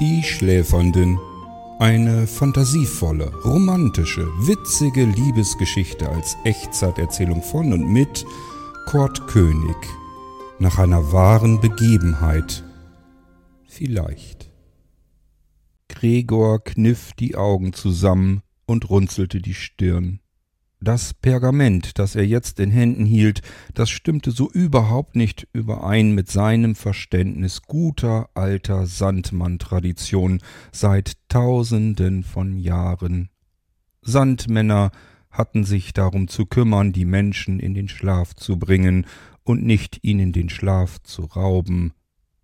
Die Schläfernden. Eine fantasievolle, romantische, witzige Liebesgeschichte als Echtzeiterzählung von und mit Kurt König. Nach einer wahren Begebenheit. Vielleicht. Gregor kniff die Augen zusammen und runzelte die Stirn. Das Pergament, das er jetzt in Händen hielt, das stimmte so überhaupt nicht überein mit seinem Verständnis guter alter Sandmann-Tradition seit Tausenden von Jahren. Sandmänner hatten sich darum zu kümmern, die Menschen in den Schlaf zu bringen und nicht ihnen den Schlaf zu rauben.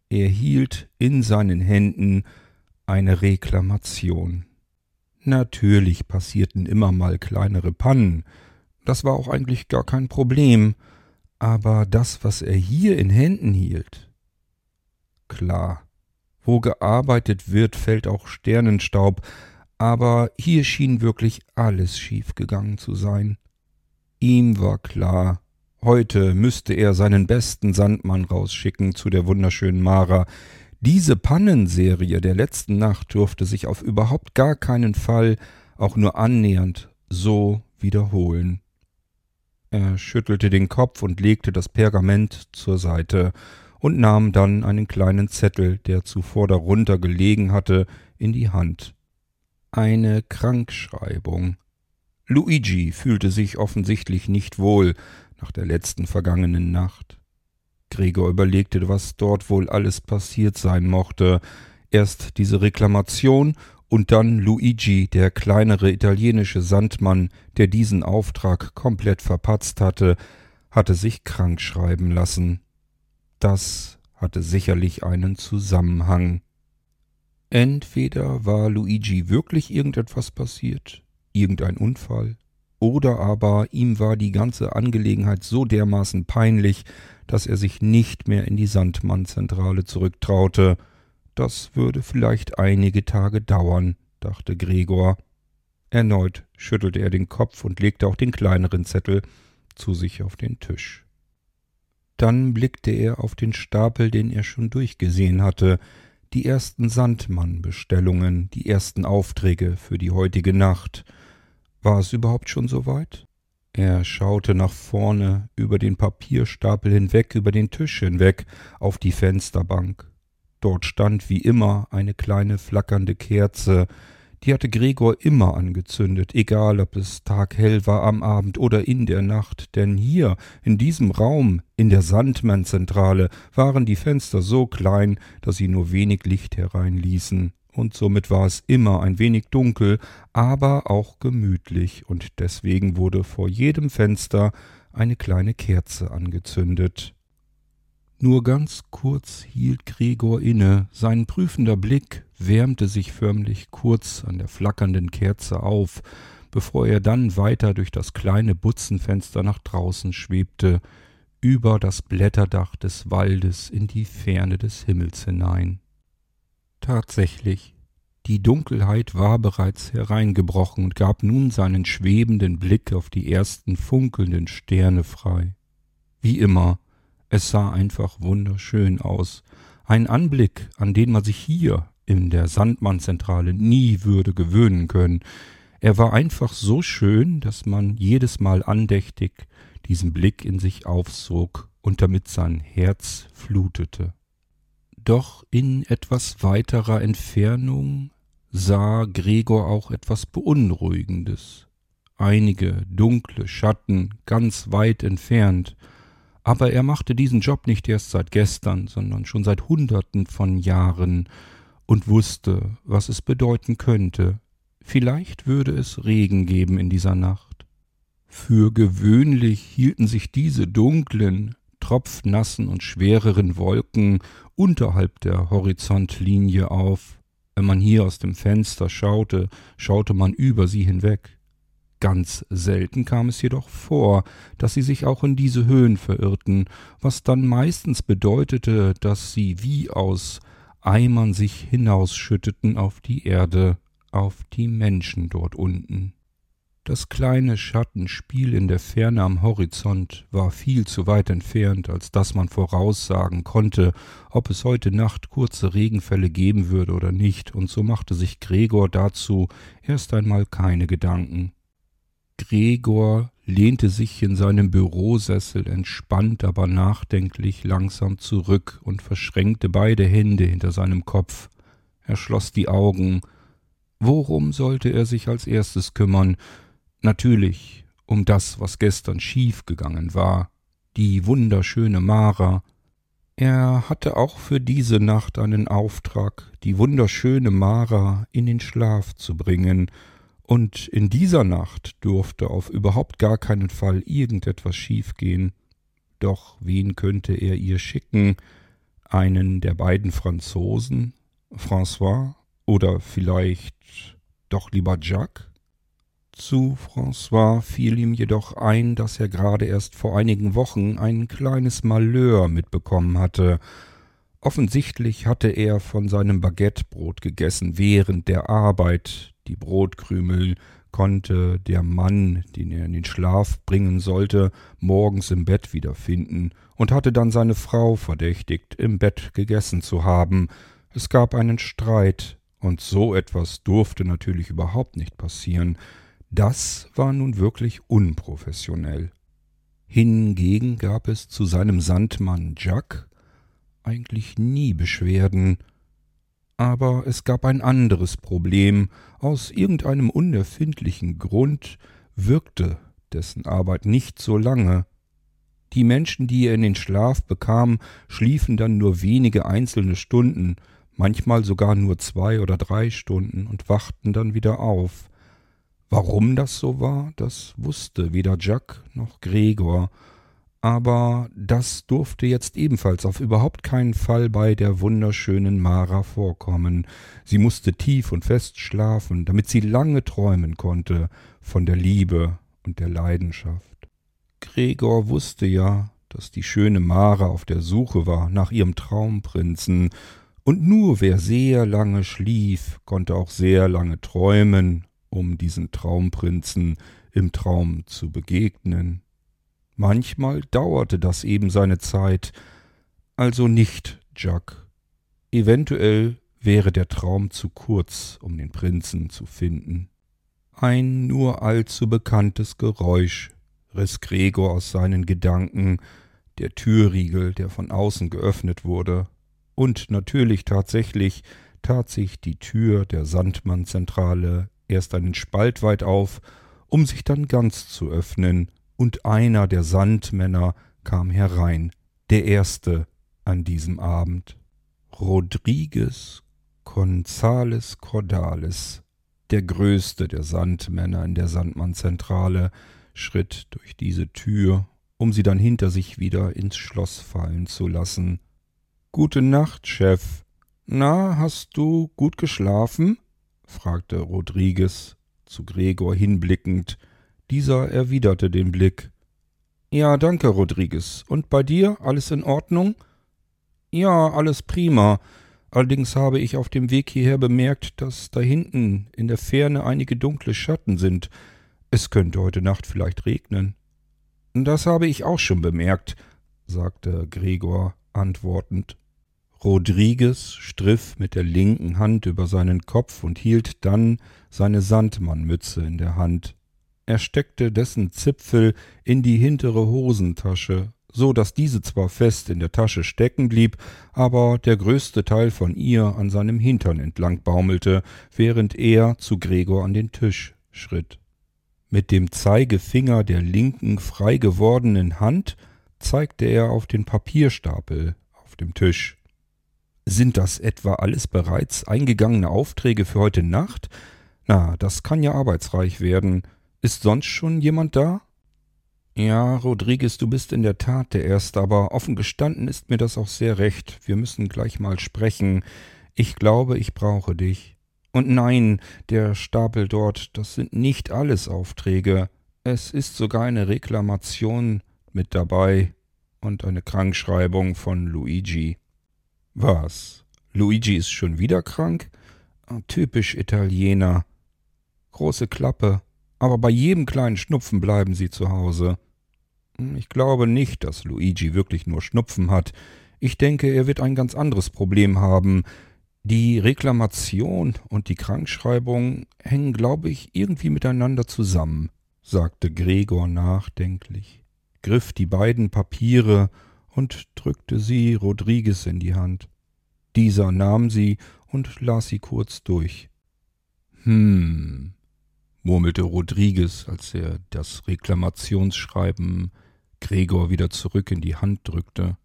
Er hielt in seinen Händen eine Reklamation. Natürlich passierten immer mal kleinere Pannen, das war auch eigentlich gar kein Problem, aber das, was er hier in Händen hielt. Klar, wo gearbeitet wird, fällt auch Sternenstaub, aber hier schien wirklich alles schiefgegangen zu sein. Ihm war klar, heute müsste er seinen besten Sandmann rausschicken zu der wunderschönen Mara, diese Pannenserie der letzten Nacht durfte sich auf überhaupt gar keinen Fall auch nur annähernd so wiederholen. Er schüttelte den Kopf und legte das Pergament zur Seite und nahm dann einen kleinen Zettel, der zuvor darunter gelegen hatte, in die Hand. Eine Krankschreibung. Luigi fühlte sich offensichtlich nicht wohl nach der letzten vergangenen Nacht. Gregor überlegte, was dort wohl alles passiert sein mochte. Erst diese Reklamation und dann Luigi, der kleinere italienische Sandmann, der diesen Auftrag komplett verpatzt hatte, hatte sich krank schreiben lassen. Das hatte sicherlich einen Zusammenhang. Entweder war Luigi wirklich irgendetwas passiert, irgendein Unfall, oder aber ihm war die ganze Angelegenheit so dermaßen peinlich, dass er sich nicht mehr in die Sandmannzentrale zurücktraute. Das würde vielleicht einige Tage dauern, dachte Gregor. Erneut schüttelte er den Kopf und legte auch den kleineren Zettel zu sich auf den Tisch. Dann blickte er auf den Stapel, den er schon durchgesehen hatte, die ersten Sandmannbestellungen, die ersten Aufträge für die heutige Nacht. War es überhaupt schon so weit? Er schaute nach vorne, über den Papierstapel hinweg, über den Tisch hinweg, auf die Fensterbank. Dort stand wie immer eine kleine flackernde Kerze, die hatte Gregor immer angezündet, egal ob es taghell war am Abend oder in der Nacht, denn hier, in diesem Raum, in der Sandmannzentrale, waren die Fenster so klein, dass sie nur wenig Licht hereinließen und somit war es immer ein wenig dunkel, aber auch gemütlich, und deswegen wurde vor jedem Fenster eine kleine Kerze angezündet. Nur ganz kurz hielt Gregor inne, sein prüfender Blick wärmte sich förmlich kurz an der flackernden Kerze auf, bevor er dann weiter durch das kleine Butzenfenster nach draußen schwebte, über das Blätterdach des Waldes in die Ferne des Himmels hinein. Tatsächlich, die Dunkelheit war bereits hereingebrochen und gab nun seinen schwebenden Blick auf die ersten funkelnden Sterne frei. Wie immer, es sah einfach wunderschön aus, ein Anblick, an den man sich hier in der Sandmannzentrale nie würde gewöhnen können. Er war einfach so schön, dass man jedes Mal andächtig diesen Blick in sich aufsog und damit sein Herz flutete. Doch in etwas weiterer Entfernung sah Gregor auch etwas Beunruhigendes. Einige dunkle Schatten ganz weit entfernt, aber er machte diesen Job nicht erst seit gestern, sondern schon seit Hunderten von Jahren und wusste, was es bedeuten könnte. Vielleicht würde es Regen geben in dieser Nacht. Für gewöhnlich hielten sich diese dunklen, tropfnassen und schwereren Wolken unterhalb der Horizontlinie auf. Wenn man hier aus dem Fenster schaute, schaute man über sie hinweg. Ganz selten kam es jedoch vor, dass sie sich auch in diese Höhen verirrten, was dann meistens bedeutete, dass sie wie aus Eimern sich hinausschütteten auf die Erde, auf die Menschen dort unten. Das kleine Schattenspiel in der Ferne am Horizont war viel zu weit entfernt, als dass man voraussagen konnte, ob es heute Nacht kurze Regenfälle geben würde oder nicht, und so machte sich Gregor dazu erst einmal keine Gedanken. Gregor lehnte sich in seinem Bürosessel entspannt, aber nachdenklich langsam zurück und verschränkte beide Hände hinter seinem Kopf. Er schloss die Augen. Worum sollte er sich als erstes kümmern? Natürlich um das, was gestern schief gegangen war, die wunderschöne Mara. Er hatte auch für diese Nacht einen Auftrag, die wunderschöne Mara in den Schlaf zu bringen, und in dieser Nacht durfte auf überhaupt gar keinen Fall irgendetwas schiefgehen. Doch wen könnte er ihr schicken? Einen der beiden Franzosen, François, oder vielleicht doch lieber Jacques? Zu François fiel ihm jedoch ein, dass er gerade erst vor einigen Wochen ein kleines Malheur mitbekommen hatte. Offensichtlich hatte er von seinem Baguettebrot gegessen während der Arbeit. Die Brotkrümel konnte der Mann, den er in den Schlaf bringen sollte, morgens im Bett wiederfinden und hatte dann seine Frau verdächtigt, im Bett gegessen zu haben. Es gab einen Streit, und so etwas durfte natürlich überhaupt nicht passieren. Das war nun wirklich unprofessionell. Hingegen gab es zu seinem Sandmann Jack eigentlich nie Beschwerden, aber es gab ein anderes Problem. Aus irgendeinem unerfindlichen Grund wirkte dessen Arbeit nicht so lange. Die Menschen, die er in den Schlaf bekam, schliefen dann nur wenige einzelne Stunden, manchmal sogar nur zwei oder drei Stunden und wachten dann wieder auf. Warum das so war, das wusste weder Jack noch Gregor, aber das durfte jetzt ebenfalls auf überhaupt keinen Fall bei der wunderschönen Mara vorkommen. Sie musste tief und fest schlafen, damit sie lange träumen konnte von der Liebe und der Leidenschaft. Gregor wusste ja, dass die schöne Mara auf der Suche war nach ihrem Traumprinzen, und nur wer sehr lange schlief, konnte auch sehr lange träumen um diesen Traumprinzen im Traum zu begegnen. Manchmal dauerte das eben seine Zeit, also nicht Jack. Eventuell wäre der Traum zu kurz, um den Prinzen zu finden. Ein nur allzu bekanntes Geräusch riss Gregor aus seinen Gedanken, der Türriegel, der von außen geöffnet wurde, und natürlich tatsächlich tat sich die Tür der Sandmannzentrale erst einen Spalt weit auf, um sich dann ganz zu öffnen, und einer der Sandmänner kam herein, der erste an diesem Abend. Rodriguez Gonzales Cordales, der größte der Sandmänner in der Sandmannzentrale, schritt durch diese Tür, um sie dann hinter sich wieder ins Schloss fallen zu lassen. Gute Nacht, Chef. Na, hast du gut geschlafen? Fragte Rodriguez zu Gregor hinblickend. Dieser erwiderte den Blick. Ja, danke, Rodriguez. Und bei dir alles in Ordnung? Ja, alles prima. Allerdings habe ich auf dem Weg hierher bemerkt, dass da hinten in der Ferne einige dunkle Schatten sind. Es könnte heute Nacht vielleicht regnen. Das habe ich auch schon bemerkt, sagte Gregor antwortend. Rodriguez striff mit der linken Hand über seinen Kopf und hielt dann seine Sandmannmütze in der Hand. Er steckte dessen Zipfel in die hintere Hosentasche, so dass diese zwar fest in der Tasche stecken blieb, aber der größte Teil von ihr an seinem Hintern entlang baumelte, während er zu Gregor an den Tisch schritt. Mit dem Zeigefinger der linken frei gewordenen Hand zeigte er auf den Papierstapel auf dem Tisch. Sind das etwa alles bereits eingegangene Aufträge für heute Nacht? Na, das kann ja arbeitsreich werden. Ist sonst schon jemand da? Ja, Rodriguez, du bist in der Tat der Erste, aber offen gestanden ist mir das auch sehr recht. Wir müssen gleich mal sprechen. Ich glaube, ich brauche dich. Und nein, der Stapel dort, das sind nicht alles Aufträge. Es ist sogar eine Reklamation mit dabei und eine Krankschreibung von Luigi. Was? Luigi ist schon wieder krank? Ah, typisch Italiener. Große Klappe. Aber bei jedem kleinen Schnupfen bleiben Sie zu Hause. Ich glaube nicht, dass Luigi wirklich nur Schnupfen hat. Ich denke, er wird ein ganz anderes Problem haben. Die Reklamation und die Krankschreibung hängen, glaube ich, irgendwie miteinander zusammen, sagte Gregor nachdenklich, griff die beiden Papiere und drückte sie Rodriguez in die Hand. Dieser nahm sie und las sie kurz durch. Hm, murmelte Rodriguez, als er das Reklamationsschreiben Gregor wieder zurück in die Hand drückte.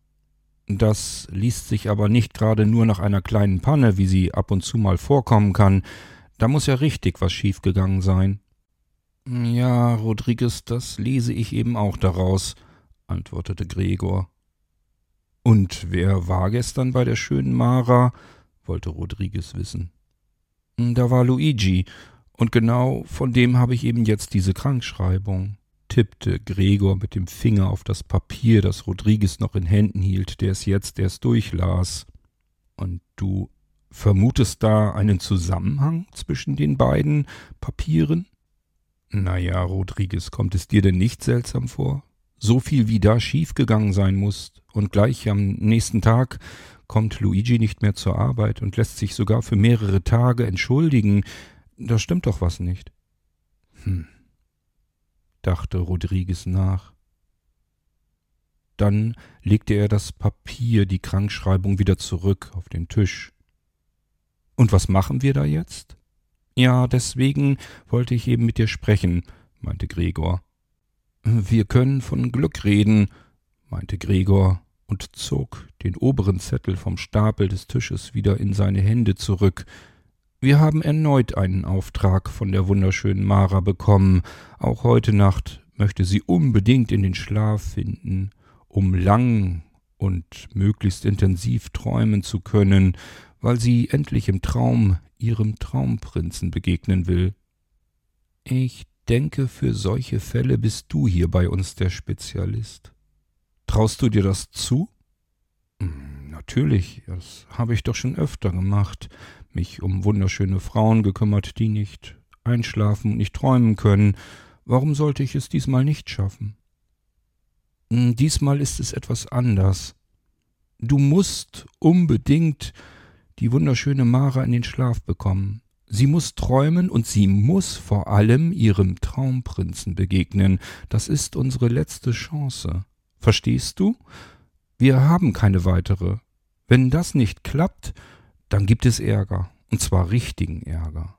Das liest sich aber nicht gerade nur nach einer kleinen Panne, wie sie ab und zu mal vorkommen kann. Da muss ja richtig was schiefgegangen sein. Ja, Rodriguez, das lese ich eben auch daraus, antwortete Gregor. Und wer war gestern bei der schönen Mara? wollte Rodriguez wissen. Da war Luigi, und genau von dem habe ich eben jetzt diese Krankschreibung, tippte Gregor mit dem Finger auf das Papier, das Rodriguez noch in Händen hielt, der es jetzt erst durchlas. Und du vermutest da einen Zusammenhang zwischen den beiden Papieren? Na ja, Rodriguez, kommt es dir denn nicht seltsam vor? So viel wie da schiefgegangen sein muss, und gleich am nächsten Tag kommt Luigi nicht mehr zur Arbeit und lässt sich sogar für mehrere Tage entschuldigen. Da stimmt doch was nicht. Hm, dachte Rodriguez nach. Dann legte er das Papier, die Krankschreibung wieder zurück auf den Tisch. Und was machen wir da jetzt? Ja, deswegen wollte ich eben mit dir sprechen, meinte Gregor. Wir können von Glück reden, meinte Gregor und zog den oberen Zettel vom Stapel des Tisches wieder in seine Hände zurück. Wir haben erneut einen Auftrag von der wunderschönen Mara bekommen. Auch heute Nacht möchte sie unbedingt in den Schlaf finden, um lang und möglichst intensiv träumen zu können, weil sie endlich im Traum ihrem Traumprinzen begegnen will. Ich denke, für solche Fälle bist du hier bei uns der Spezialist. Traust du dir das zu? Hm, natürlich, das habe ich doch schon öfter gemacht, mich um wunderschöne Frauen gekümmert, die nicht einschlafen und nicht träumen können. Warum sollte ich es diesmal nicht schaffen? Hm, diesmal ist es etwas anders. Du musst unbedingt die wunderschöne Mara in den Schlaf bekommen. Sie muss träumen und sie muss vor allem ihrem Traumprinzen begegnen. Das ist unsere letzte Chance. Verstehst du? Wir haben keine weitere. Wenn das nicht klappt, dann gibt es Ärger, und zwar richtigen Ärger.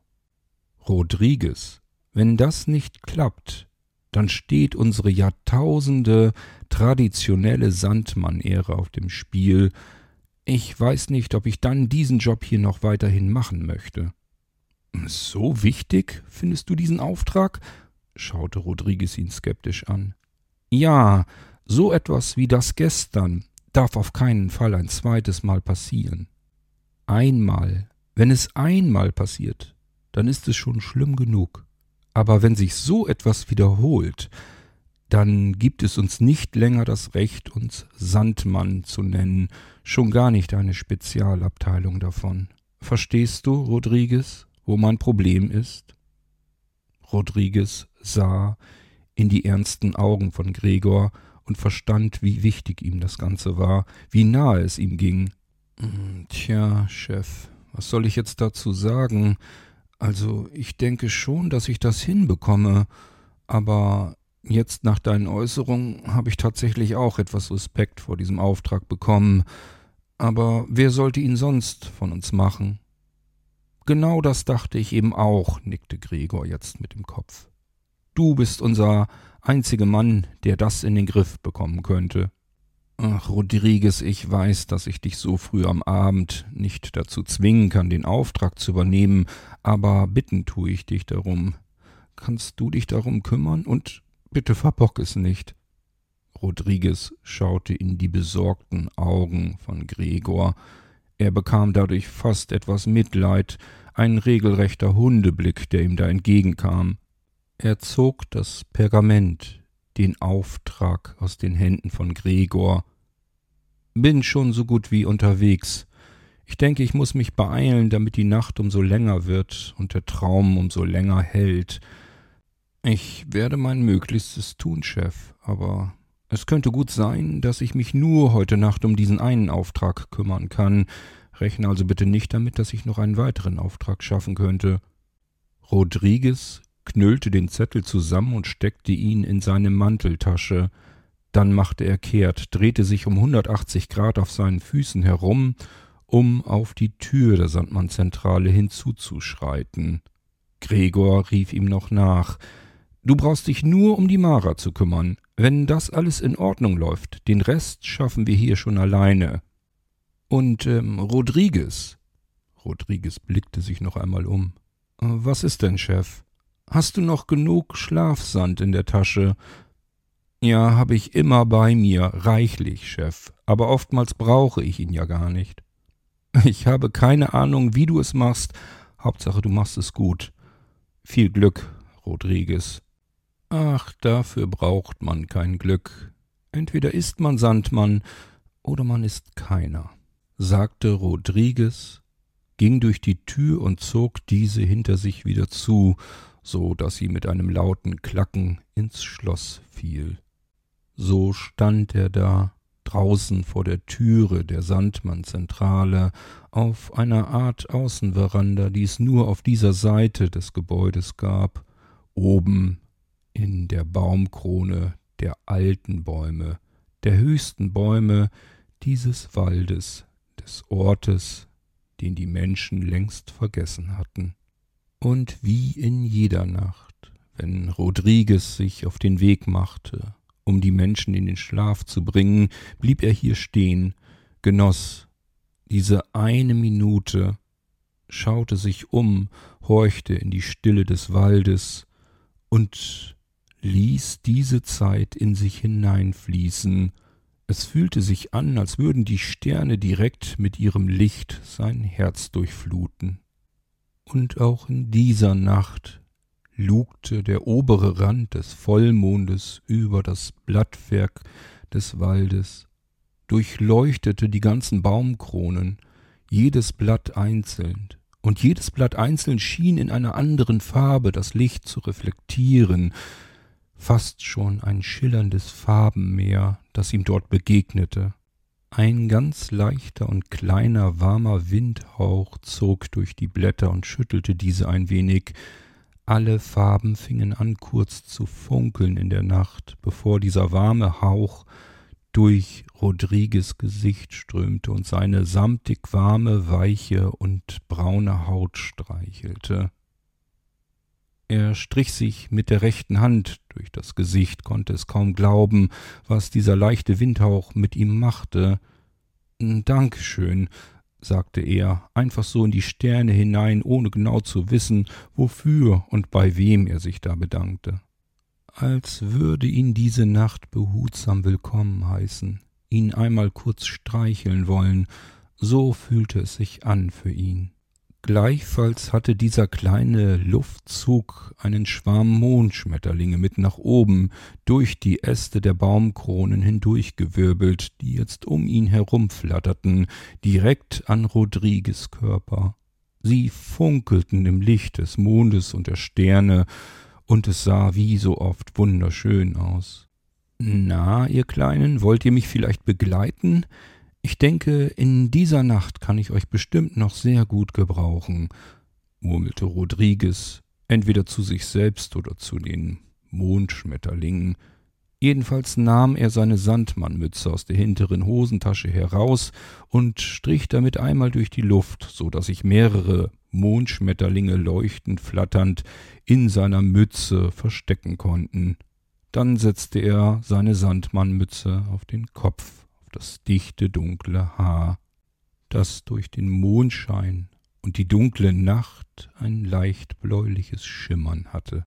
Rodriguez, wenn das nicht klappt, dann steht unsere Jahrtausende traditionelle Sandmann-Ehre auf dem Spiel. Ich weiß nicht, ob ich dann diesen Job hier noch weiterhin machen möchte. So wichtig findest du diesen Auftrag? schaute Rodriguez ihn skeptisch an. Ja, so etwas wie das gestern darf auf keinen Fall ein zweites Mal passieren. Einmal, wenn es einmal passiert, dann ist es schon schlimm genug. Aber wenn sich so etwas wiederholt, dann gibt es uns nicht länger das Recht, uns Sandmann zu nennen, schon gar nicht eine Spezialabteilung davon. Verstehst du, Rodriguez, wo mein Problem ist? Rodriguez sah in die ernsten Augen von Gregor und verstand, wie wichtig ihm das Ganze war, wie nahe es ihm ging. Hm, tja, Chef, was soll ich jetzt dazu sagen? Also, ich denke schon, dass ich das hinbekomme, aber jetzt nach deinen Äußerungen habe ich tatsächlich auch etwas Respekt vor diesem Auftrag bekommen. Aber wer sollte ihn sonst von uns machen? Genau das dachte ich eben auch, nickte Gregor jetzt mit dem Kopf. Du bist unser einzige Mann, der das in den Griff bekommen könnte. Ach, Rodriguez, ich weiß, dass ich dich so früh am Abend nicht dazu zwingen kann, den Auftrag zu übernehmen, aber bitten tue ich dich darum. Kannst du dich darum kümmern? Und bitte verbock es nicht. Rodriguez schaute in die besorgten Augen von Gregor. Er bekam dadurch fast etwas Mitleid, ein regelrechter Hundeblick, der ihm da entgegenkam. Er zog das Pergament, den Auftrag aus den Händen von Gregor. Bin schon so gut wie unterwegs. Ich denke, ich muss mich beeilen, damit die Nacht umso länger wird und der Traum umso länger hält. Ich werde mein Möglichstes tun, Chef, aber es könnte gut sein, dass ich mich nur heute Nacht um diesen einen Auftrag kümmern kann. Rechne also bitte nicht damit, dass ich noch einen weiteren Auftrag schaffen könnte. Rodriguez knüllte den Zettel zusammen und steckte ihn in seine Manteltasche. Dann machte er kehrt, drehte sich um 180 Grad auf seinen Füßen herum, um auf die Tür der Sandmannzentrale hinzuzuschreiten. Gregor rief ihm noch nach. Du brauchst dich nur um die Mara zu kümmern. Wenn das alles in Ordnung läuft, den Rest schaffen wir hier schon alleine. Und ähm, Rodriguez. Rodriguez blickte sich noch einmal um. Äh, was ist denn, Chef? Hast du noch genug Schlafsand in der Tasche? Ja, habe ich immer bei mir, reichlich, Chef, aber oftmals brauche ich ihn ja gar nicht. Ich habe keine Ahnung, wie du es machst, Hauptsache du machst es gut. Viel Glück, Rodriguez. Ach, dafür braucht man kein Glück. Entweder ist man Sandmann oder man ist keiner, sagte Rodriguez, ging durch die Tür und zog diese hinter sich wieder zu, so dass sie mit einem lauten Klacken ins Schloss fiel. So stand er da, draußen vor der Türe der Sandmannzentrale, auf einer Art Außenveranda, die es nur auf dieser Seite des Gebäudes gab, oben in der Baumkrone der alten Bäume, der höchsten Bäume dieses Waldes, des Ortes, den die Menschen längst vergessen hatten. Und wie in jeder Nacht, wenn Rodriguez sich auf den Weg machte, um die Menschen in den Schlaf zu bringen, blieb er hier stehen, genoss diese eine Minute, schaute sich um, horchte in die Stille des Waldes und ließ diese Zeit in sich hineinfließen. Es fühlte sich an, als würden die Sterne direkt mit ihrem Licht sein Herz durchfluten. Und auch in dieser Nacht lugte der obere Rand des Vollmondes über das Blattwerk des Waldes, durchleuchtete die ganzen Baumkronen, jedes Blatt einzeln, und jedes Blatt einzeln schien in einer anderen Farbe das Licht zu reflektieren, fast schon ein schillerndes Farbenmeer, das ihm dort begegnete. Ein ganz leichter und kleiner warmer Windhauch zog durch die Blätter und schüttelte diese ein wenig. Alle Farben fingen an kurz zu funkeln in der Nacht, bevor dieser warme Hauch durch Rodrigues Gesicht strömte und seine samtig warme, weiche und braune Haut streichelte. Er strich sich mit der rechten Hand durch das Gesicht, konnte es kaum glauben, was dieser leichte Windhauch mit ihm machte. Dankeschön, sagte er, einfach so in die Sterne hinein, ohne genau zu wissen, wofür und bei wem er sich da bedankte. Als würde ihn diese Nacht behutsam willkommen heißen, ihn einmal kurz streicheln wollen, so fühlte es sich an für ihn. Gleichfalls hatte dieser kleine Luftzug einen Schwarm Mondschmetterlinge mit nach oben durch die Äste der Baumkronen hindurchgewirbelt, die jetzt um ihn herumflatterten, direkt an Rodrigues Körper. Sie funkelten im Licht des Mondes und der Sterne, und es sah wie so oft wunderschön aus. Na, ihr Kleinen, wollt ihr mich vielleicht begleiten? Ich denke, in dieser Nacht kann ich euch bestimmt noch sehr gut gebrauchen, murmelte Rodriguez, entweder zu sich selbst oder zu den Mondschmetterlingen. Jedenfalls nahm er seine Sandmannmütze aus der hinteren Hosentasche heraus und strich damit einmal durch die Luft, so dass sich mehrere Mondschmetterlinge leuchtend flatternd in seiner Mütze verstecken konnten. Dann setzte er seine Sandmannmütze auf den Kopf das dichte dunkle Haar, das durch den Mondschein und die dunkle Nacht ein leicht bläuliches Schimmern hatte.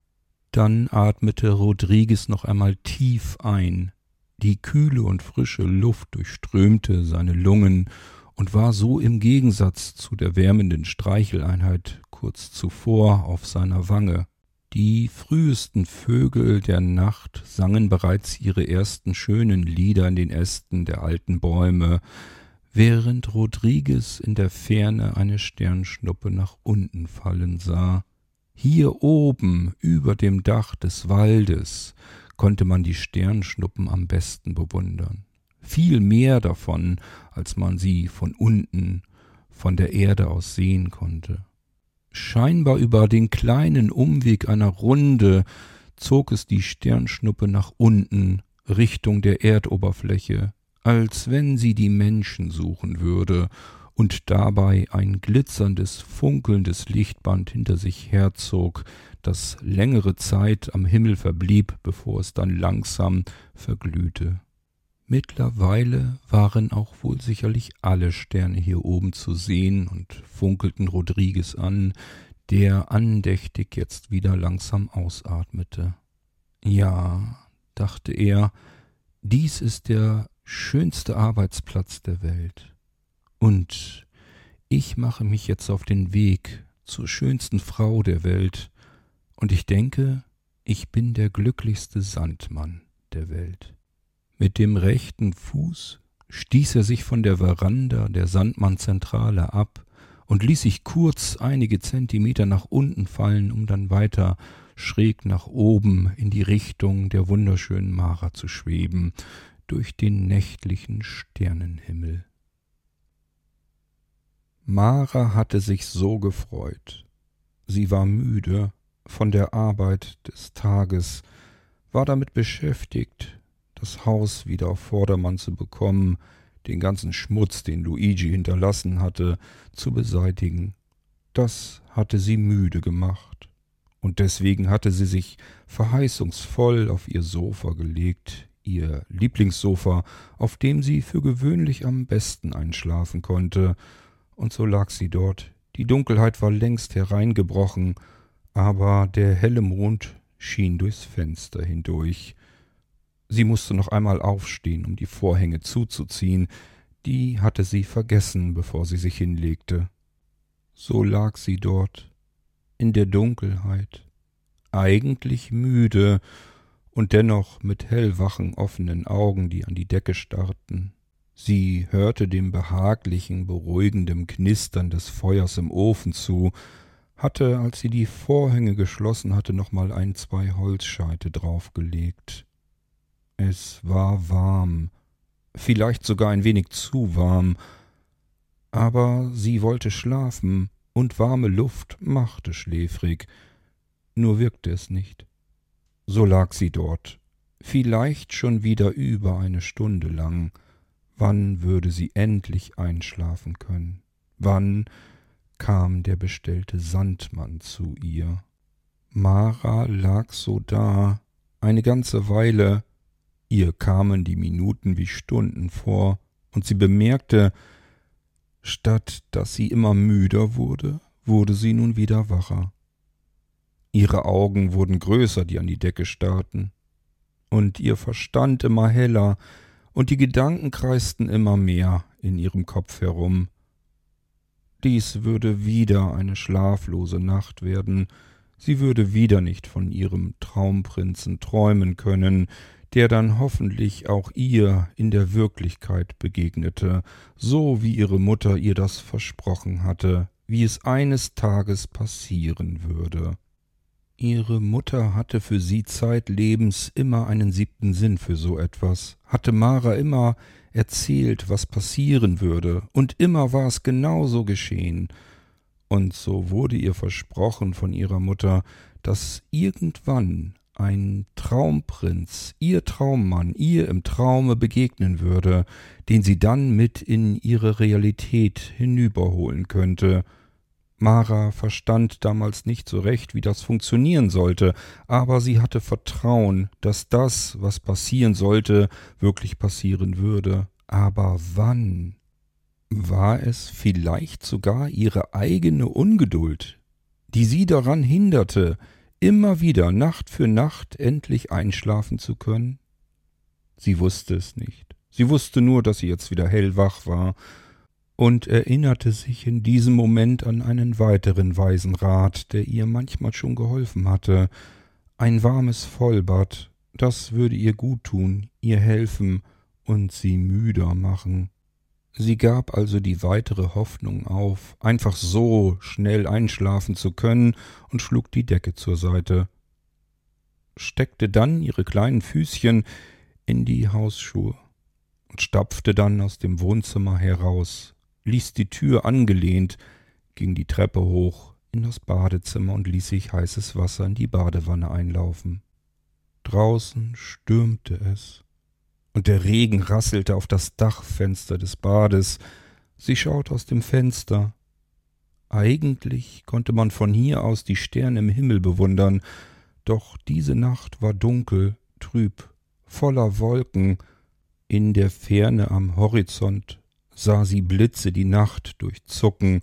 Dann atmete Rodriguez noch einmal tief ein, die kühle und frische Luft durchströmte seine Lungen und war so im Gegensatz zu der wärmenden Streicheleinheit kurz zuvor auf seiner Wange. Die frühesten Vögel der Nacht sangen bereits ihre ersten schönen Lieder in den Ästen der alten Bäume, während Rodriguez in der Ferne eine Sternschnuppe nach unten fallen sah, Hier oben über dem Dach des Waldes konnte man die Sternschnuppen am besten bewundern. Viel mehr davon, als man sie von unten, von der Erde aus sehen konnte. Scheinbar über den kleinen Umweg einer Runde zog es die Sternschnuppe nach unten, Richtung der Erdoberfläche, als wenn sie die Menschen suchen würde und dabei ein glitzerndes, funkelndes Lichtband hinter sich herzog, das längere Zeit am Himmel verblieb, bevor es dann langsam verglühte. Mittlerweile waren auch wohl sicherlich alle Sterne hier oben zu sehen und funkelten Rodriguez an, der andächtig jetzt wieder langsam ausatmete. Ja, dachte er, dies ist der schönste Arbeitsplatz der Welt. Und ich mache mich jetzt auf den Weg zur schönsten Frau der Welt, und ich denke, ich bin der glücklichste Sandmann der Welt. Mit dem rechten Fuß stieß er sich von der Veranda der Sandmannzentrale ab und ließ sich kurz einige Zentimeter nach unten fallen, um dann weiter schräg nach oben in die Richtung der wunderschönen Mara zu schweben, durch den nächtlichen Sternenhimmel. Mara hatte sich so gefreut. Sie war müde von der Arbeit des Tages, war damit beschäftigt, das Haus wieder auf Vordermann zu bekommen, den ganzen Schmutz, den Luigi hinterlassen hatte, zu beseitigen. Das hatte sie müde gemacht, und deswegen hatte sie sich verheißungsvoll auf ihr Sofa gelegt, ihr Lieblingssofa, auf dem sie für gewöhnlich am besten einschlafen konnte, und so lag sie dort. Die Dunkelheit war längst hereingebrochen, aber der helle Mond schien durchs Fenster hindurch. Sie musste noch einmal aufstehen, um die Vorhänge zuzuziehen, die hatte sie vergessen, bevor sie sich hinlegte. So lag sie dort, in der Dunkelheit, eigentlich müde und dennoch mit hellwachen offenen Augen, die an die Decke starrten. Sie hörte dem behaglichen, beruhigenden Knistern des Feuers im Ofen zu, hatte, als sie die Vorhänge geschlossen hatte, nochmal ein, zwei Holzscheite draufgelegt. Es war warm, vielleicht sogar ein wenig zu warm, aber sie wollte schlafen, und warme Luft machte schläfrig, nur wirkte es nicht. So lag sie dort, vielleicht schon wieder über eine Stunde lang. Wann würde sie endlich einschlafen können? Wann kam der bestellte Sandmann zu ihr? Mara lag so da, eine ganze Weile, Ihr kamen die Minuten wie Stunden vor, und sie bemerkte, statt dass sie immer müder wurde, wurde sie nun wieder wacher. Ihre Augen wurden größer, die an die Decke starrten, und ihr Verstand immer heller, und die Gedanken kreisten immer mehr in ihrem Kopf herum. Dies würde wieder eine schlaflose Nacht werden, sie würde wieder nicht von ihrem Traumprinzen träumen können, der dann hoffentlich auch ihr in der Wirklichkeit begegnete, so wie ihre Mutter ihr das versprochen hatte, wie es eines Tages passieren würde. Ihre Mutter hatte für sie zeitlebens immer einen siebten Sinn für so etwas, hatte Mara immer erzählt, was passieren würde, und immer war es genauso geschehen. Und so wurde ihr versprochen von ihrer Mutter, dass irgendwann ein Traumprinz, ihr Traummann, ihr im Traume begegnen würde, den sie dann mit in ihre Realität hinüberholen könnte. Mara verstand damals nicht so recht, wie das funktionieren sollte, aber sie hatte Vertrauen, dass das, was passieren sollte, wirklich passieren würde. Aber wann? War es vielleicht sogar ihre eigene Ungeduld, die sie daran hinderte, immer wieder Nacht für Nacht endlich einschlafen zu können? Sie wusste es nicht. Sie wusste nur, dass sie jetzt wieder hellwach war und erinnerte sich in diesem Moment an einen weiteren weisen Rat, der ihr manchmal schon geholfen hatte. Ein warmes Vollbad, das würde ihr gut tun, ihr helfen und sie müder machen. Sie gab also die weitere Hoffnung auf, einfach so schnell einschlafen zu können, und schlug die Decke zur Seite, steckte dann ihre kleinen Füßchen in die Hausschuhe und stapfte dann aus dem Wohnzimmer heraus, ließ die Tür angelehnt, ging die Treppe hoch in das Badezimmer und ließ sich heißes Wasser in die Badewanne einlaufen. Draußen stürmte es, und der Regen rasselte auf das Dachfenster des Bades. Sie schaut aus dem Fenster. Eigentlich konnte man von hier aus die Sterne im Himmel bewundern, doch diese Nacht war dunkel, trüb, voller Wolken, in der Ferne am Horizont sah sie Blitze die Nacht durchzucken,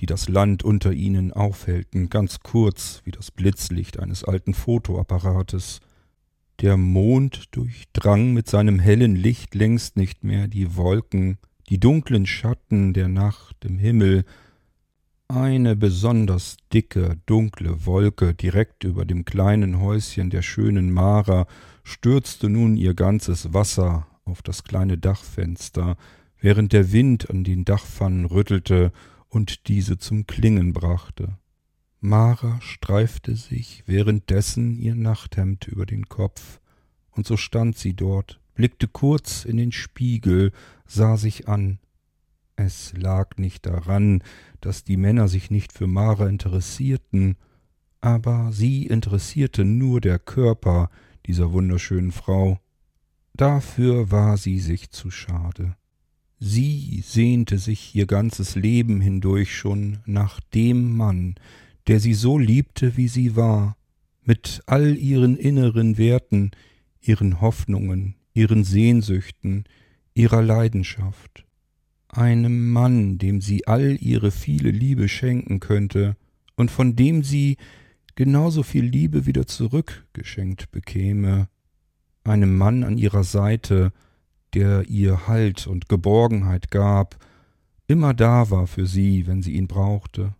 die das Land unter ihnen aufhellten, ganz kurz wie das Blitzlicht eines alten Fotoapparates. Der Mond durchdrang mit seinem hellen Licht längst nicht mehr die Wolken, die dunklen Schatten der Nacht im Himmel. Eine besonders dicke, dunkle Wolke direkt über dem kleinen Häuschen der schönen Mara stürzte nun ihr ganzes Wasser auf das kleine Dachfenster, während der Wind an den Dachpfannen rüttelte und diese zum Klingen brachte. Mara streifte sich währenddessen ihr Nachthemd über den Kopf, und so stand sie dort, blickte kurz in den Spiegel, sah sich an. Es lag nicht daran, dass die Männer sich nicht für Mara interessierten, aber sie interessierte nur der Körper dieser wunderschönen Frau. Dafür war sie sich zu schade. Sie sehnte sich ihr ganzes Leben hindurch schon nach dem Mann, der sie so liebte, wie sie war, mit all ihren inneren Werten, ihren Hoffnungen, ihren Sehnsüchten, ihrer Leidenschaft, einem Mann, dem sie all ihre viele Liebe schenken könnte und von dem sie genauso viel Liebe wieder zurückgeschenkt bekäme, einem Mann an ihrer Seite, der ihr Halt und Geborgenheit gab, immer da war für sie, wenn sie ihn brauchte.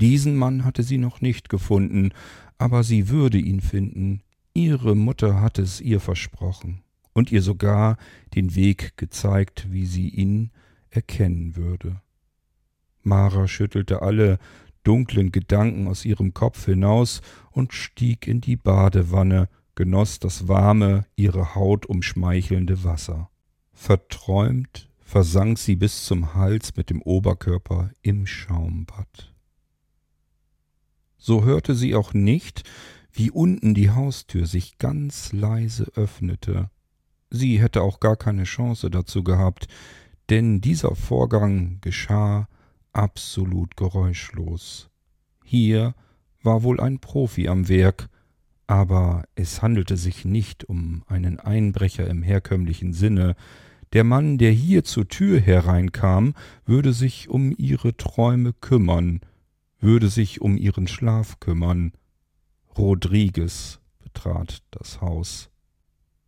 Diesen Mann hatte sie noch nicht gefunden, aber sie würde ihn finden. Ihre Mutter hatte es ihr versprochen und ihr sogar den Weg gezeigt, wie sie ihn erkennen würde. Mara schüttelte alle dunklen Gedanken aus ihrem Kopf hinaus und stieg in die Badewanne, genoss das warme, ihre Haut umschmeichelnde Wasser. Verträumt versank sie bis zum Hals mit dem Oberkörper im Schaumbad so hörte sie auch nicht, wie unten die Haustür sich ganz leise öffnete. Sie hätte auch gar keine Chance dazu gehabt, denn dieser Vorgang geschah absolut geräuschlos. Hier war wohl ein Profi am Werk, aber es handelte sich nicht um einen Einbrecher im herkömmlichen Sinne. Der Mann, der hier zur Tür hereinkam, würde sich um ihre Träume kümmern, würde sich um ihren Schlaf kümmern. Rodriguez betrat das Haus.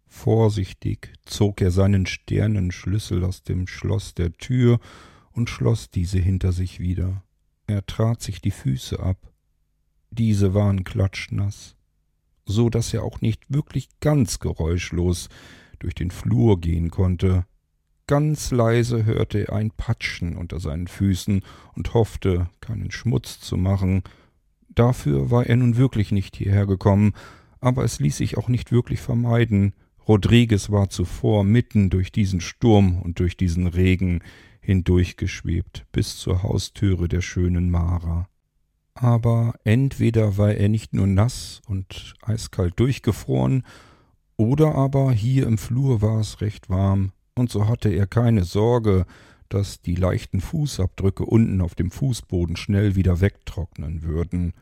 Vorsichtig zog er seinen Sternenschlüssel aus dem Schloss der Tür und schloss diese hinter sich wieder. Er trat sich die Füße ab. Diese waren klatschnass, so dass er auch nicht wirklich ganz geräuschlos durch den Flur gehen konnte. Ganz leise hörte er ein Patschen unter seinen Füßen und hoffte, keinen Schmutz zu machen. Dafür war er nun wirklich nicht hierher gekommen, aber es ließ sich auch nicht wirklich vermeiden. Rodriguez war zuvor mitten durch diesen Sturm und durch diesen Regen hindurchgeschwebt bis zur Haustüre der schönen Mara. Aber entweder war er nicht nur nass und eiskalt durchgefroren, oder aber hier im Flur war es recht warm, und so hatte er keine Sorge, dass die leichten Fußabdrücke unten auf dem Fußboden schnell wieder wegtrocknen würden.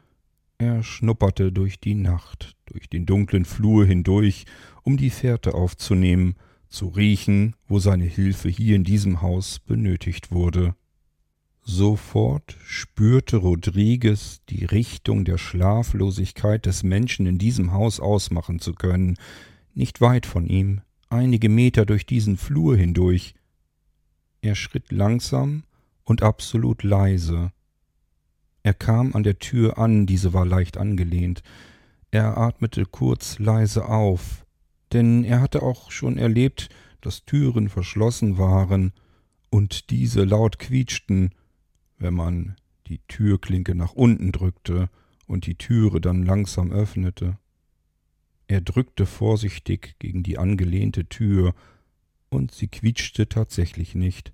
Er schnupperte durch die Nacht, durch den dunklen Flur hindurch, um die Fährte aufzunehmen, zu riechen, wo seine Hilfe hier in diesem Haus benötigt wurde. Sofort spürte Rodriguez die Richtung der Schlaflosigkeit des Menschen in diesem Haus ausmachen zu können, nicht weit von ihm, einige Meter durch diesen Flur hindurch. Er schritt langsam und absolut leise. Er kam an der Tür an, diese war leicht angelehnt. Er atmete kurz leise auf, denn er hatte auch schon erlebt, dass Türen verschlossen waren, und diese laut quietschten, wenn man die Türklinke nach unten drückte und die Türe dann langsam öffnete. Er drückte vorsichtig gegen die angelehnte Tür, und sie quietschte tatsächlich nicht.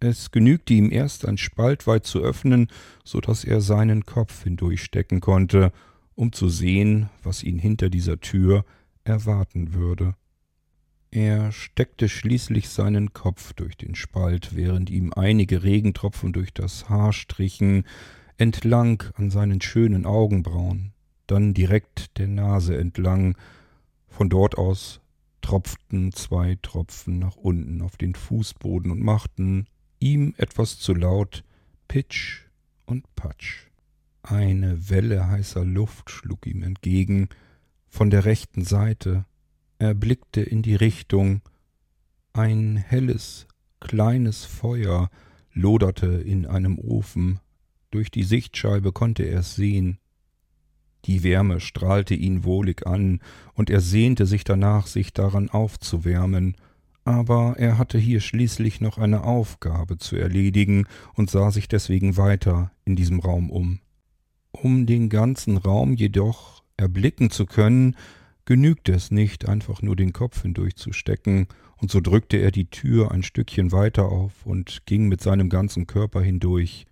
Es genügte ihm erst ein Spalt weit zu öffnen, so dass er seinen Kopf hindurchstecken konnte, um zu sehen, was ihn hinter dieser Tür erwarten würde. Er steckte schließlich seinen Kopf durch den Spalt, während ihm einige Regentropfen durch das Haar strichen, entlang an seinen schönen Augenbrauen, dann direkt der Nase entlang, von dort aus tropften zwei Tropfen nach unten auf den Fußboden und machten ihm etwas zu laut Pitsch und Patsch. Eine Welle heißer Luft schlug ihm entgegen, von der rechten Seite. Er blickte in die Richtung. Ein helles, kleines Feuer loderte in einem Ofen. Durch die Sichtscheibe konnte er es sehen. Die Wärme strahlte ihn wohlig an, und er sehnte sich danach, sich daran aufzuwärmen, aber er hatte hier schließlich noch eine Aufgabe zu erledigen und sah sich deswegen weiter in diesem Raum um. Um den ganzen Raum jedoch erblicken zu können, genügte es nicht, einfach nur den Kopf hindurchzustecken, und so drückte er die Tür ein Stückchen weiter auf und ging mit seinem ganzen Körper hindurch.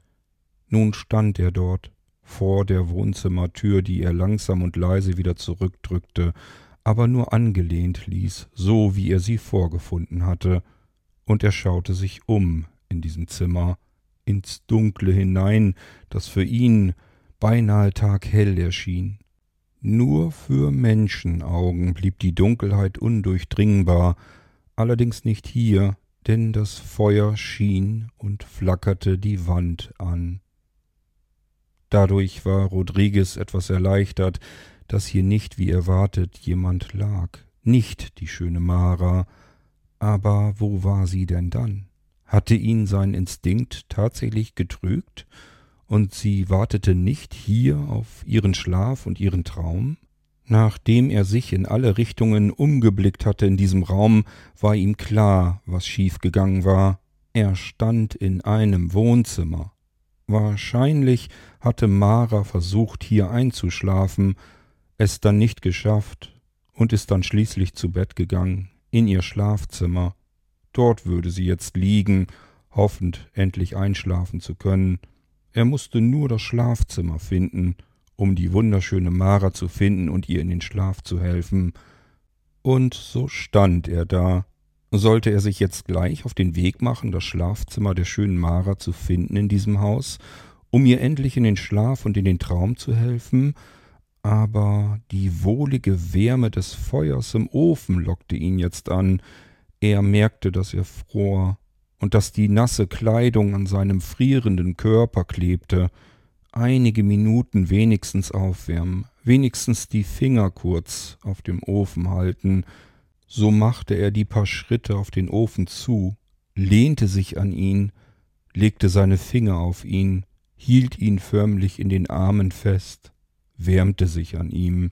Nun stand er dort, vor der Wohnzimmertür, die er langsam und leise wieder zurückdrückte, aber nur angelehnt ließ, so wie er sie vorgefunden hatte, und er schaute sich um in diesem Zimmer, ins Dunkle hinein, das für ihn beinahe taghell erschien. Nur für Menschenaugen blieb die Dunkelheit undurchdringbar, allerdings nicht hier, denn das Feuer schien und flackerte die Wand an. Dadurch war Rodriguez etwas erleichtert, dass hier nicht, wie erwartet, jemand lag, nicht die schöne Mara, aber wo war sie denn dann? Hatte ihn sein Instinkt tatsächlich getrügt, und sie wartete nicht hier auf ihren Schlaf und ihren Traum? Nachdem er sich in alle Richtungen umgeblickt hatte in diesem Raum, war ihm klar, was schiefgegangen war. Er stand in einem Wohnzimmer. Wahrscheinlich hatte Mara versucht, hier einzuschlafen, es dann nicht geschafft und ist dann schließlich zu Bett gegangen, in ihr Schlafzimmer. Dort würde sie jetzt liegen, hoffend endlich einschlafen zu können, er musste nur das Schlafzimmer finden, um die wunderschöne Mara zu finden und ihr in den Schlaf zu helfen. Und so stand er da. Sollte er sich jetzt gleich auf den Weg machen, das Schlafzimmer der schönen Mara zu finden in diesem Haus, um ihr endlich in den Schlaf und in den Traum zu helfen, aber die wohlige Wärme des Feuers im Ofen lockte ihn jetzt an, er merkte, dass er fror, und dass die nasse Kleidung an seinem frierenden Körper klebte, einige Minuten wenigstens aufwärmen, wenigstens die Finger kurz auf dem Ofen halten, so machte er die paar Schritte auf den Ofen zu, lehnte sich an ihn, legte seine Finger auf ihn, hielt ihn förmlich in den Armen fest, wärmte sich an ihm,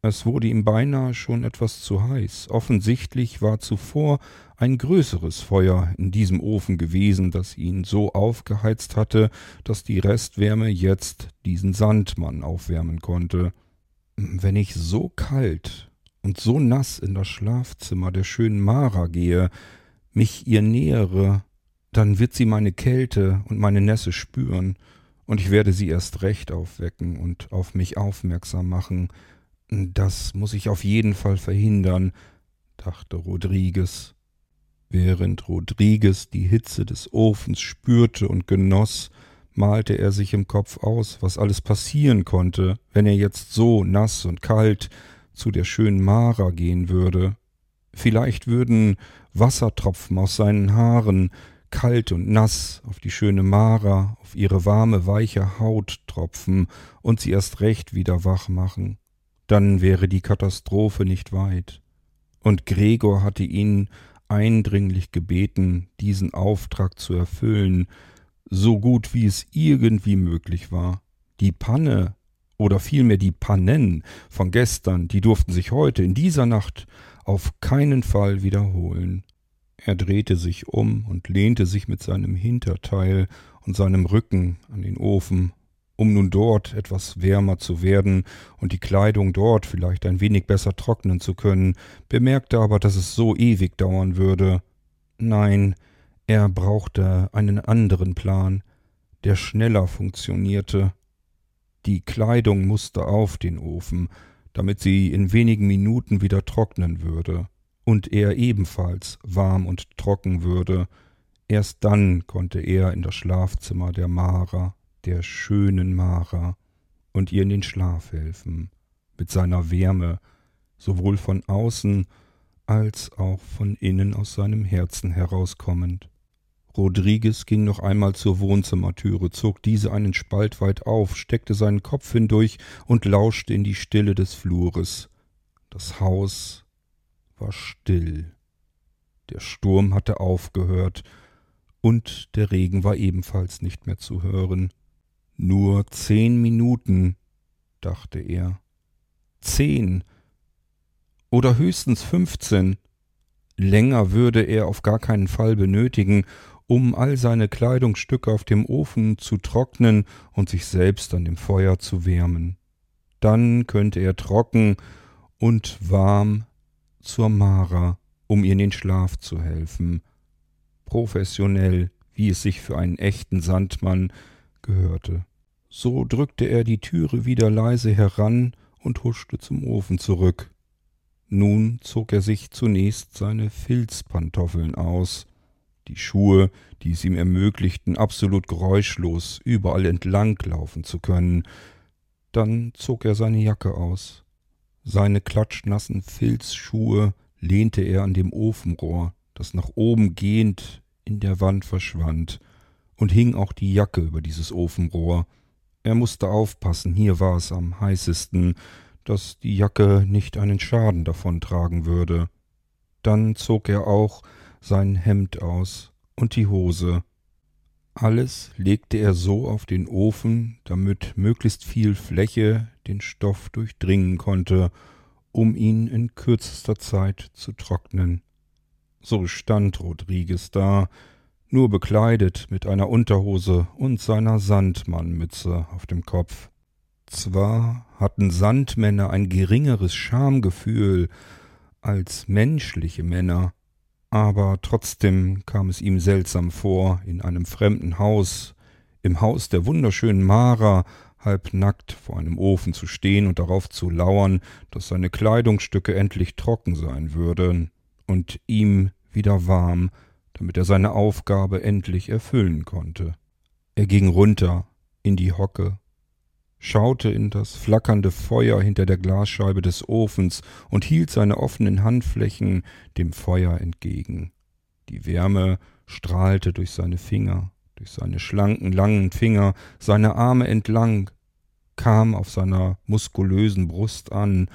es wurde ihm beinahe schon etwas zu heiß. Offensichtlich war zuvor ein größeres Feuer in diesem Ofen gewesen, das ihn so aufgeheizt hatte, dass die Restwärme jetzt diesen Sandmann aufwärmen konnte. Wenn ich so kalt und so nass in das Schlafzimmer der schönen Mara gehe, mich ihr nähere, dann wird sie meine Kälte und meine Nässe spüren, und ich werde sie erst recht aufwecken und auf mich aufmerksam machen, das muss ich auf jeden Fall verhindern, dachte Rodriguez. Während Rodriguez die Hitze des Ofens spürte und genoss, malte er sich im Kopf aus, was alles passieren konnte, wenn er jetzt so nass und kalt zu der schönen Mara gehen würde. Vielleicht würden Wassertropfen aus seinen Haaren kalt und nass auf die schöne Mara, auf ihre warme, weiche Haut tropfen und sie erst recht wieder wach machen dann wäre die Katastrophe nicht weit. Und Gregor hatte ihn eindringlich gebeten, diesen Auftrag zu erfüllen, so gut wie es irgendwie möglich war. Die Panne oder vielmehr die Pannen von gestern, die durften sich heute in dieser Nacht auf keinen Fall wiederholen. Er drehte sich um und lehnte sich mit seinem Hinterteil und seinem Rücken an den Ofen, um nun dort etwas wärmer zu werden und die Kleidung dort vielleicht ein wenig besser trocknen zu können, bemerkte aber, dass es so ewig dauern würde. Nein, er brauchte einen anderen Plan, der schneller funktionierte. Die Kleidung musste auf den Ofen, damit sie in wenigen Minuten wieder trocknen würde, und er ebenfalls warm und trocken würde. Erst dann konnte er in das Schlafzimmer der Mara, der schönen Mara, und ihr in den Schlaf helfen, mit seiner Wärme, sowohl von außen als auch von innen aus seinem Herzen herauskommend. Rodriguez ging noch einmal zur Wohnzimmertüre, zog diese einen Spalt weit auf, steckte seinen Kopf hindurch und lauschte in die Stille des Flures. Das Haus war still. Der Sturm hatte aufgehört, und der Regen war ebenfalls nicht mehr zu hören. Nur zehn Minuten, dachte er. Zehn oder höchstens fünfzehn. Länger würde er auf gar keinen Fall benötigen, um all seine Kleidungsstücke auf dem Ofen zu trocknen und sich selbst an dem Feuer zu wärmen. Dann könnte er trocken und warm zur Mara, um ihr in den Schlaf zu helfen, professionell, wie es sich für einen echten Sandmann gehörte. So drückte er die Türe wieder leise heran und huschte zum Ofen zurück. Nun zog er sich zunächst seine Filzpantoffeln aus, die Schuhe, die es ihm ermöglichten, absolut geräuschlos überall entlang laufen zu können. Dann zog er seine Jacke aus. Seine klatschnassen Filzschuhe lehnte er an dem Ofenrohr, das nach oben gehend in der Wand verschwand, und hing auch die Jacke über dieses Ofenrohr. Er musste aufpassen, hier war es am heißesten, dass die Jacke nicht einen Schaden davontragen würde. Dann zog er auch sein Hemd aus und die Hose. Alles legte er so auf den Ofen, damit möglichst viel Fläche den Stoff durchdringen konnte, um ihn in kürzester Zeit zu trocknen. So stand Rodriguez da, nur bekleidet mit einer Unterhose und seiner Sandmannmütze auf dem Kopf. Zwar hatten Sandmänner ein geringeres Schamgefühl als menschliche Männer, aber trotzdem kam es ihm seltsam vor, in einem fremden Haus, im Haus der wunderschönen Mara, halbnackt vor einem Ofen zu stehen und darauf zu lauern, dass seine Kleidungsstücke endlich trocken sein würden und ihm wieder warm, damit er seine Aufgabe endlich erfüllen konnte. Er ging runter in die Hocke, schaute in das flackernde Feuer hinter der Glasscheibe des Ofens und hielt seine offenen Handflächen dem Feuer entgegen. Die Wärme strahlte durch seine Finger, durch seine schlanken, langen Finger, seine Arme entlang, kam auf seiner muskulösen Brust an,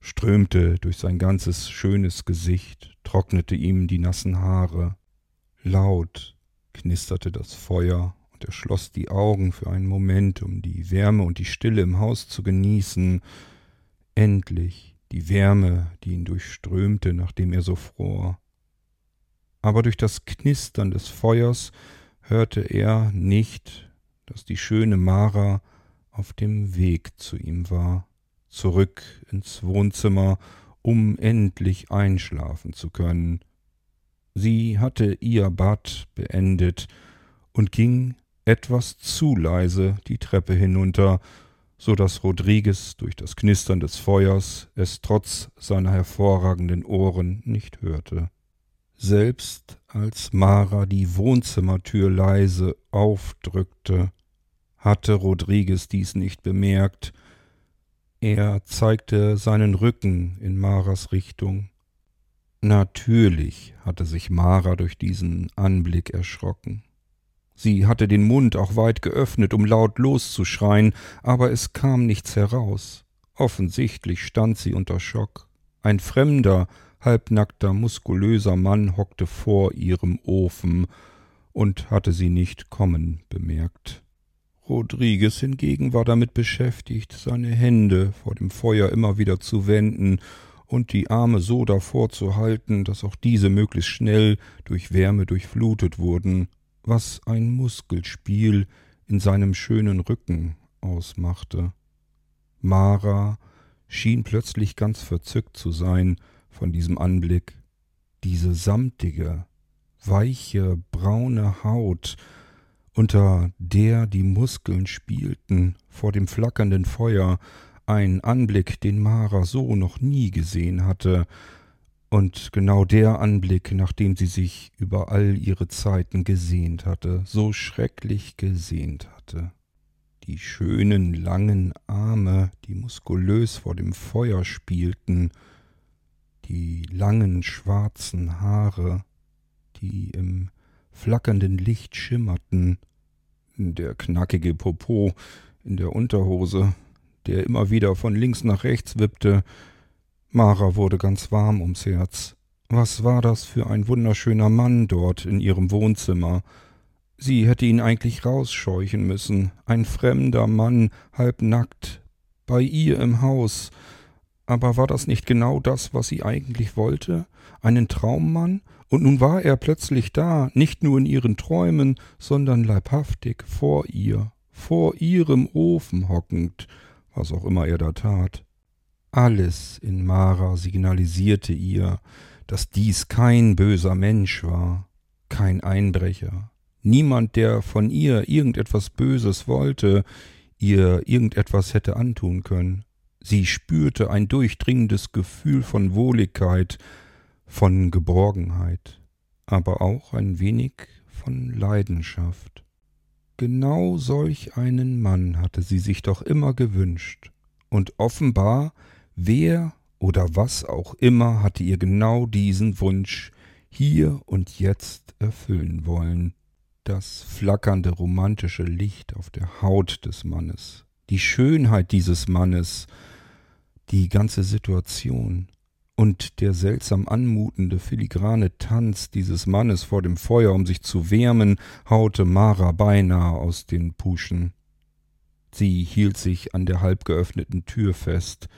strömte durch sein ganzes schönes Gesicht, trocknete ihm die nassen Haare. Laut knisterte das Feuer und er schloss die Augen für einen Moment, um die Wärme und die Stille im Haus zu genießen. Endlich die Wärme, die ihn durchströmte, nachdem er so fror. Aber durch das Knistern des Feuers hörte er nicht, dass die schöne Mara auf dem Weg zu ihm war, zurück ins Wohnzimmer, um endlich einschlafen zu können. Sie hatte ihr Bad beendet und ging etwas zu leise die Treppe hinunter, so dass Rodriguez durch das Knistern des Feuers es trotz seiner hervorragenden Ohren nicht hörte. Selbst als Mara die Wohnzimmertür leise aufdrückte, hatte Rodriguez dies nicht bemerkt. Er zeigte seinen Rücken in Maras Richtung. Natürlich hatte sich Mara durch diesen Anblick erschrocken. Sie hatte den Mund auch weit geöffnet, um laut loszuschreien, aber es kam nichts heraus. Offensichtlich stand sie unter Schock. Ein fremder, halbnackter, muskulöser Mann hockte vor ihrem Ofen und hatte sie nicht kommen bemerkt. Rodriguez hingegen war damit beschäftigt, seine Hände vor dem Feuer immer wieder zu wenden und die Arme so davor zu halten, dass auch diese möglichst schnell durch Wärme durchflutet wurden, was ein Muskelspiel in seinem schönen Rücken ausmachte. Mara schien plötzlich ganz verzückt zu sein von diesem Anblick. Diese samtige, weiche, braune Haut, unter der die Muskeln spielten vor dem flackernden Feuer, ein Anblick, den Mara so noch nie gesehen hatte, und genau der Anblick, nach dem sie sich über all ihre Zeiten gesehnt hatte, so schrecklich gesehnt hatte. Die schönen langen Arme, die muskulös vor dem Feuer spielten, die langen schwarzen Haare, die im flackernden Licht schimmerten, der knackige Popo in der Unterhose, der immer wieder von links nach rechts wippte. Mara wurde ganz warm ums Herz. Was war das für ein wunderschöner Mann dort in ihrem Wohnzimmer? Sie hätte ihn eigentlich rausscheuchen müssen. Ein fremder Mann, halb nackt, bei ihr im Haus. Aber war das nicht genau das, was sie eigentlich wollte? Einen Traummann? Und nun war er plötzlich da, nicht nur in ihren Träumen, sondern leibhaftig vor ihr, vor ihrem Ofen hockend, was auch immer er da tat. Alles in Mara signalisierte ihr, dass dies kein böser Mensch war, kein Einbrecher, niemand, der von ihr irgendetwas Böses wollte, ihr irgendetwas hätte antun können. Sie spürte ein durchdringendes Gefühl von Wohligkeit, von Geborgenheit, aber auch ein wenig von Leidenschaft. Genau solch einen Mann hatte sie sich doch immer gewünscht, und offenbar wer oder was auch immer hatte ihr genau diesen Wunsch hier und jetzt erfüllen wollen. Das flackernde romantische Licht auf der Haut des Mannes, die Schönheit dieses Mannes, die ganze Situation, und der seltsam anmutende filigrane Tanz dieses Mannes vor dem Feuer, um sich zu wärmen, haute Mara beinahe aus den Puschen. Sie hielt sich an der halb geöffneten Tür fest,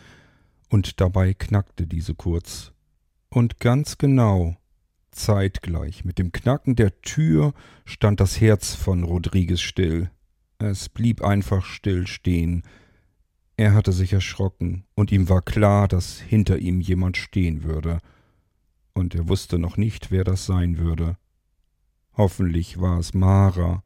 und dabei knackte diese kurz. Und ganz genau, zeitgleich mit dem Knacken der Tür stand das Herz von Rodriguez still. Es blieb einfach still stehen, er hatte sich erschrocken, und ihm war klar, dass hinter ihm jemand stehen würde, und er wusste noch nicht, wer das sein würde. Hoffentlich war es Mara.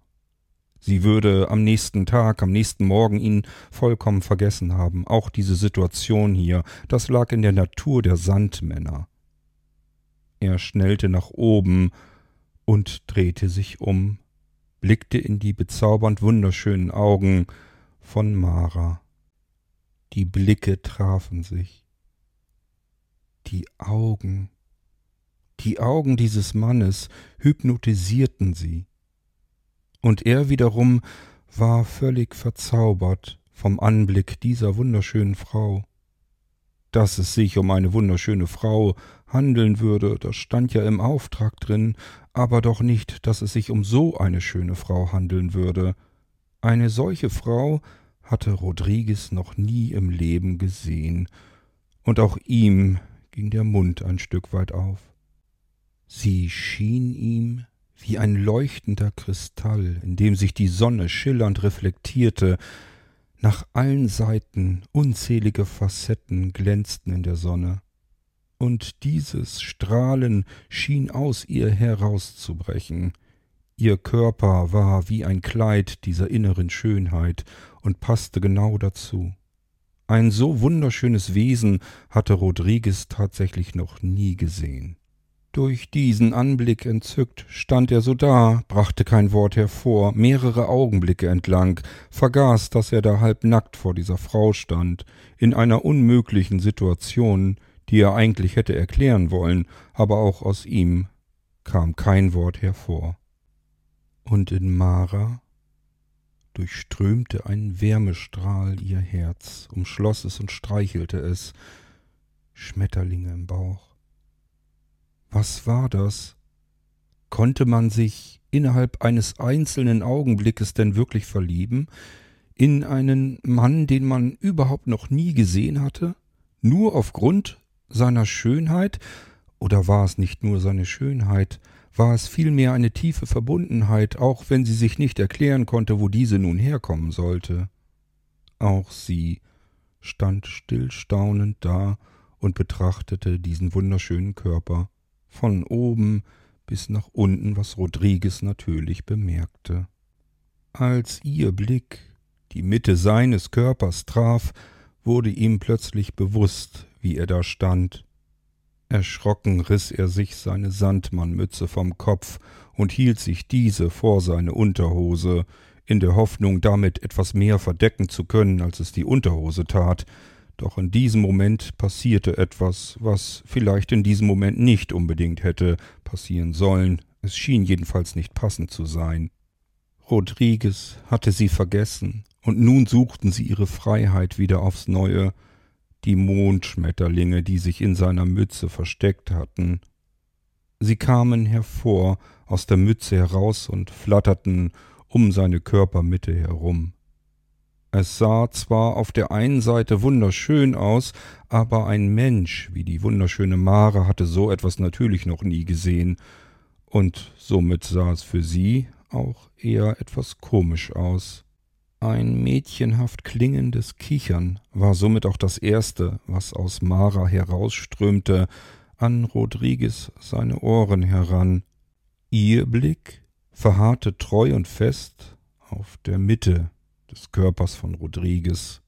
Sie würde am nächsten Tag, am nächsten Morgen ihn vollkommen vergessen haben, auch diese Situation hier, das lag in der Natur der Sandmänner. Er schnellte nach oben und drehte sich um, blickte in die bezaubernd wunderschönen Augen von Mara. Die Blicke trafen sich. Die Augen, die Augen dieses Mannes hypnotisierten sie. Und er wiederum war völlig verzaubert vom Anblick dieser wunderschönen Frau. Dass es sich um eine wunderschöne Frau handeln würde, das stand ja im Auftrag drin, aber doch nicht, dass es sich um so eine schöne Frau handeln würde. Eine solche Frau hatte Rodriguez noch nie im Leben gesehen, und auch ihm ging der Mund ein Stück weit auf. Sie schien ihm wie ein leuchtender Kristall, in dem sich die Sonne schillernd reflektierte, nach allen Seiten unzählige Facetten glänzten in der Sonne, und dieses Strahlen schien aus ihr herauszubrechen, Ihr Körper war wie ein Kleid dieser inneren Schönheit und passte genau dazu. Ein so wunderschönes Wesen hatte Rodriguez tatsächlich noch nie gesehen. Durch diesen Anblick entzückt stand er so da, brachte kein Wort hervor, mehrere Augenblicke entlang, vergaß, dass er da halb nackt vor dieser Frau stand, in einer unmöglichen Situation, die er eigentlich hätte erklären wollen, aber auch aus ihm kam kein Wort hervor und in Mara durchströmte ein Wärmestrahl ihr Herz, umschloss es und streichelte es, Schmetterlinge im Bauch. Was war das? Konnte man sich innerhalb eines einzelnen Augenblickes denn wirklich verlieben? In einen Mann, den man überhaupt noch nie gesehen hatte? Nur aufgrund Seiner Schönheit? Oder war es nicht nur seine Schönheit? War es vielmehr eine tiefe Verbundenheit, auch wenn sie sich nicht erklären konnte, wo diese nun herkommen sollte? Auch sie stand stillstaunend da und betrachtete diesen wunderschönen Körper von oben bis nach unten, was Rodriguez natürlich bemerkte. Als ihr Blick die Mitte seines Körpers traf, wurde ihm plötzlich bewusst, wie er da stand. Erschrocken riß er sich seine Sandmannmütze vom Kopf und hielt sich diese vor seine Unterhose, in der Hoffnung, damit etwas mehr verdecken zu können, als es die Unterhose tat. Doch in diesem Moment passierte etwas, was vielleicht in diesem Moment nicht unbedingt hätte passieren sollen. Es schien jedenfalls nicht passend zu sein. Rodriguez hatte sie vergessen, und nun suchten sie ihre Freiheit wieder aufs neue, die Mondschmetterlinge, die sich in seiner Mütze versteckt hatten. Sie kamen hervor, aus der Mütze heraus und flatterten um seine Körpermitte herum. Es sah zwar auf der einen Seite wunderschön aus, aber ein Mensch wie die wunderschöne Mare hatte so etwas natürlich noch nie gesehen, und somit sah es für sie auch eher etwas komisch aus. Ein mädchenhaft klingendes Kichern war somit auch das erste, was aus Mara herausströmte, an Rodriguez seine Ohren heran. Ihr Blick verharrte treu und fest auf der Mitte des Körpers von Rodriguez,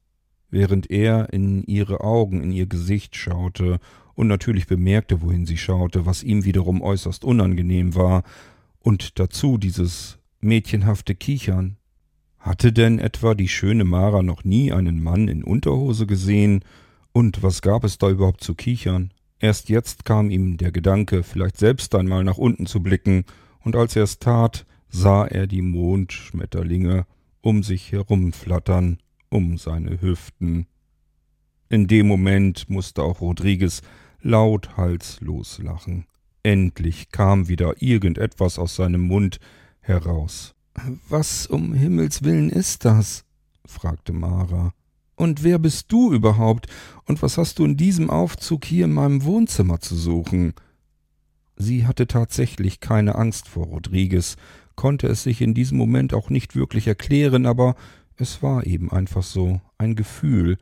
während er in ihre Augen, in ihr Gesicht schaute und natürlich bemerkte, wohin sie schaute, was ihm wiederum äußerst unangenehm war, und dazu dieses mädchenhafte Kichern. Hatte denn etwa die schöne Mara noch nie einen Mann in Unterhose gesehen? Und was gab es da überhaupt zu kichern? Erst jetzt kam ihm der Gedanke, vielleicht selbst einmal nach unten zu blicken, und als er es tat, sah er die Mondschmetterlinge um sich herumflattern, um seine Hüften. In dem Moment musste auch Rodriguez lauthals loslachen. Endlich kam wieder irgendetwas aus seinem Mund, heraus. Was um Himmels willen ist das? fragte Mara. Und wer bist du überhaupt? Und was hast du in diesem Aufzug hier in meinem Wohnzimmer zu suchen? Sie hatte tatsächlich keine Angst vor Rodriguez, konnte es sich in diesem Moment auch nicht wirklich erklären, aber es war eben einfach so, ein Gefühl.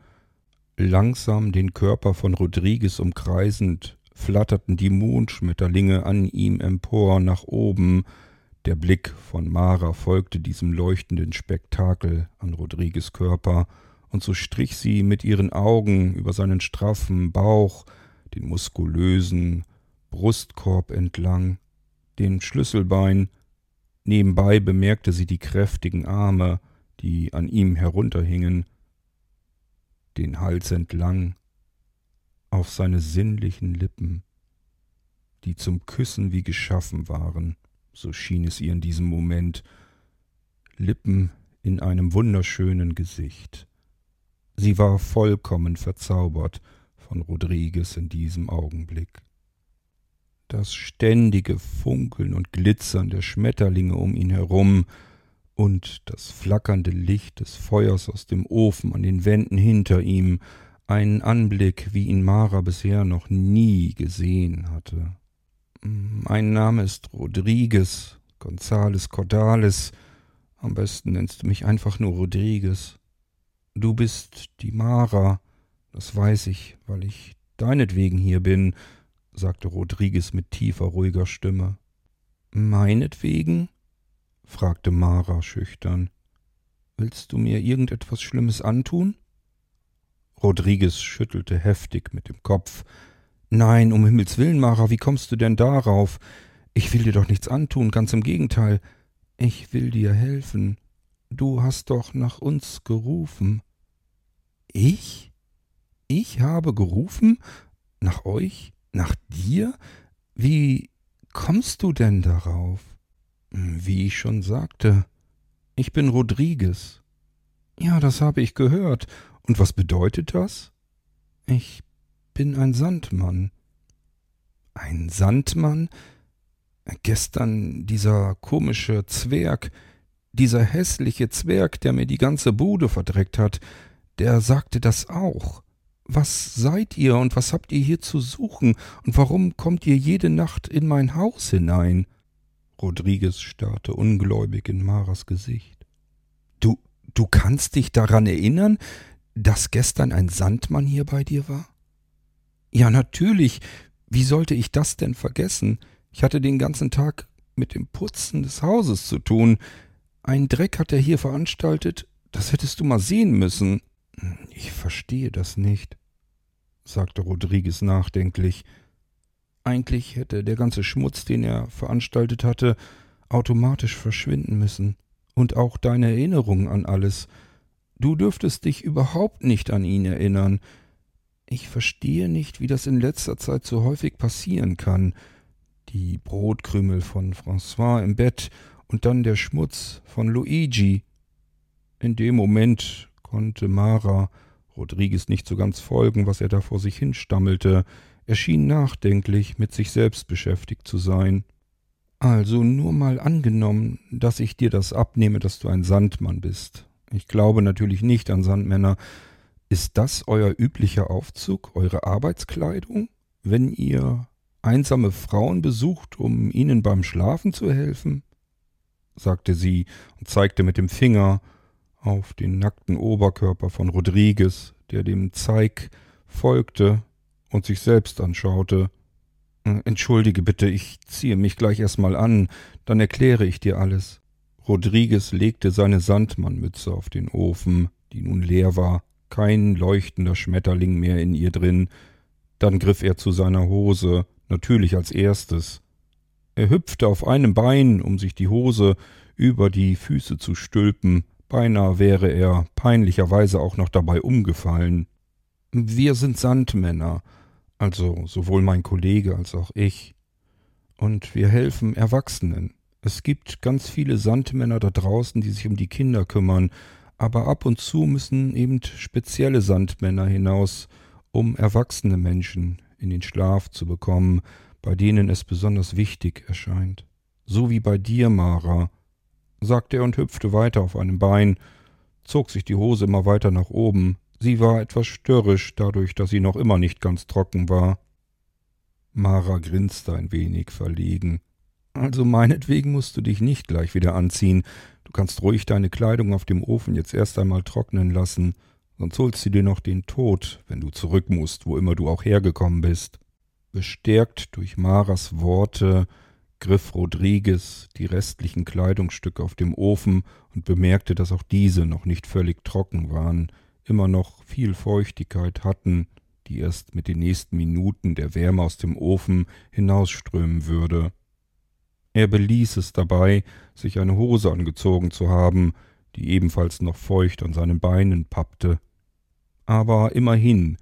Langsam den Körper von Rodriguez umkreisend, flatterten die Mondschmetterlinge an ihm empor nach oben, der Blick von Mara folgte diesem leuchtenden Spektakel an Rodrigues Körper, und so strich sie mit ihren Augen über seinen straffen Bauch, den muskulösen Brustkorb entlang, den Schlüsselbein, nebenbei bemerkte sie die kräftigen Arme, die an ihm herunterhingen, den Hals entlang, auf seine sinnlichen Lippen, die zum Küssen wie geschaffen waren so schien es ihr in diesem Moment, Lippen in einem wunderschönen Gesicht. Sie war vollkommen verzaubert von Rodriguez in diesem Augenblick. Das ständige Funkeln und Glitzern der Schmetterlinge um ihn herum und das flackernde Licht des Feuers aus dem Ofen an den Wänden hinter ihm, ein Anblick, wie ihn Mara bisher noch nie gesehen hatte. Mein Name ist Rodriguez, Gonzales Cordales. Am besten nennst du mich einfach nur Rodriguez. Du bist die Mara, das weiß ich, weil ich deinetwegen hier bin, sagte Rodriguez mit tiefer, ruhiger Stimme. Meinetwegen? fragte Mara schüchtern. Willst du mir irgendetwas Schlimmes antun? Rodriguez schüttelte heftig mit dem Kopf, Nein, um Himmels willen, Mara, wie kommst du denn darauf? Ich will dir doch nichts antun, ganz im Gegenteil. Ich will dir helfen. Du hast doch nach uns gerufen. Ich? Ich habe gerufen? Nach euch? Nach dir? Wie kommst du denn darauf? Wie ich schon sagte, ich bin Rodriguez. Ja, das habe ich gehört. Und was bedeutet das? Ich bin ein Sandmann. Ein Sandmann? Gestern dieser komische Zwerg, dieser hässliche Zwerg, der mir die ganze Bude verdreckt hat, der sagte das auch. Was seid ihr und was habt ihr hier zu suchen und warum kommt ihr jede Nacht in mein Haus hinein? Rodriguez starrte ungläubig in Maras Gesicht. Du, du kannst dich daran erinnern, dass gestern ein Sandmann hier bei dir war? Ja, natürlich. Wie sollte ich das denn vergessen? Ich hatte den ganzen Tag mit dem Putzen des Hauses zu tun. Ein Dreck hat er hier veranstaltet, das hättest du mal sehen müssen. Ich verstehe das nicht, sagte Rodriguez nachdenklich. Eigentlich hätte der ganze Schmutz, den er veranstaltet hatte, automatisch verschwinden müssen. Und auch deine Erinnerung an alles. Du dürftest dich überhaupt nicht an ihn erinnern. Ich verstehe nicht, wie das in letzter Zeit so häufig passieren kann. Die Brotkrümel von François im Bett und dann der Schmutz von Luigi. In dem Moment konnte Mara Rodriguez nicht so ganz folgen, was er da vor sich hinstammelte. Er schien nachdenklich mit sich selbst beschäftigt zu sein. Also nur mal angenommen, dass ich dir das abnehme, dass du ein Sandmann bist. Ich glaube natürlich nicht an Sandmänner. Ist das euer üblicher Aufzug, eure Arbeitskleidung, wenn ihr einsame Frauen besucht, um ihnen beim Schlafen zu helfen? sagte sie und zeigte mit dem Finger auf den nackten Oberkörper von Rodriguez, der dem Zeig folgte und sich selbst anschaute. Äh, entschuldige bitte, ich ziehe mich gleich erstmal an, dann erkläre ich dir alles. Rodriguez legte seine Sandmannmütze auf den Ofen, die nun leer war, kein leuchtender Schmetterling mehr in ihr drin. Dann griff er zu seiner Hose, natürlich als erstes. Er hüpfte auf einem Bein, um sich die Hose über die Füße zu stülpen, beinahe wäre er peinlicherweise auch noch dabei umgefallen. Wir sind Sandmänner, also sowohl mein Kollege als auch ich. Und wir helfen Erwachsenen. Es gibt ganz viele Sandmänner da draußen, die sich um die Kinder kümmern, aber ab und zu müssen eben spezielle Sandmänner hinaus, um erwachsene Menschen in den Schlaf zu bekommen, bei denen es besonders wichtig erscheint. So wie bei dir, Mara, sagte er und hüpfte weiter auf einem Bein, zog sich die Hose immer weiter nach oben, Sie war etwas störrisch, dadurch, dass sie noch immer nicht ganz trocken war. Mara grinste ein wenig verlegen. Also meinetwegen musst du dich nicht gleich wieder anziehen. Du kannst ruhig deine Kleidung auf dem Ofen jetzt erst einmal trocknen lassen, sonst holst du dir noch den Tod, wenn du zurück musst, wo immer du auch hergekommen bist. Bestärkt durch Maras Worte griff Rodriguez die restlichen Kleidungsstücke auf dem Ofen und bemerkte, dass auch diese noch nicht völlig trocken waren immer noch viel Feuchtigkeit hatten, die erst mit den nächsten Minuten der Wärme aus dem Ofen hinausströmen würde. Er beließ es dabei, sich eine Hose angezogen zu haben, die ebenfalls noch feucht an seinen Beinen pappte. Aber immerhin,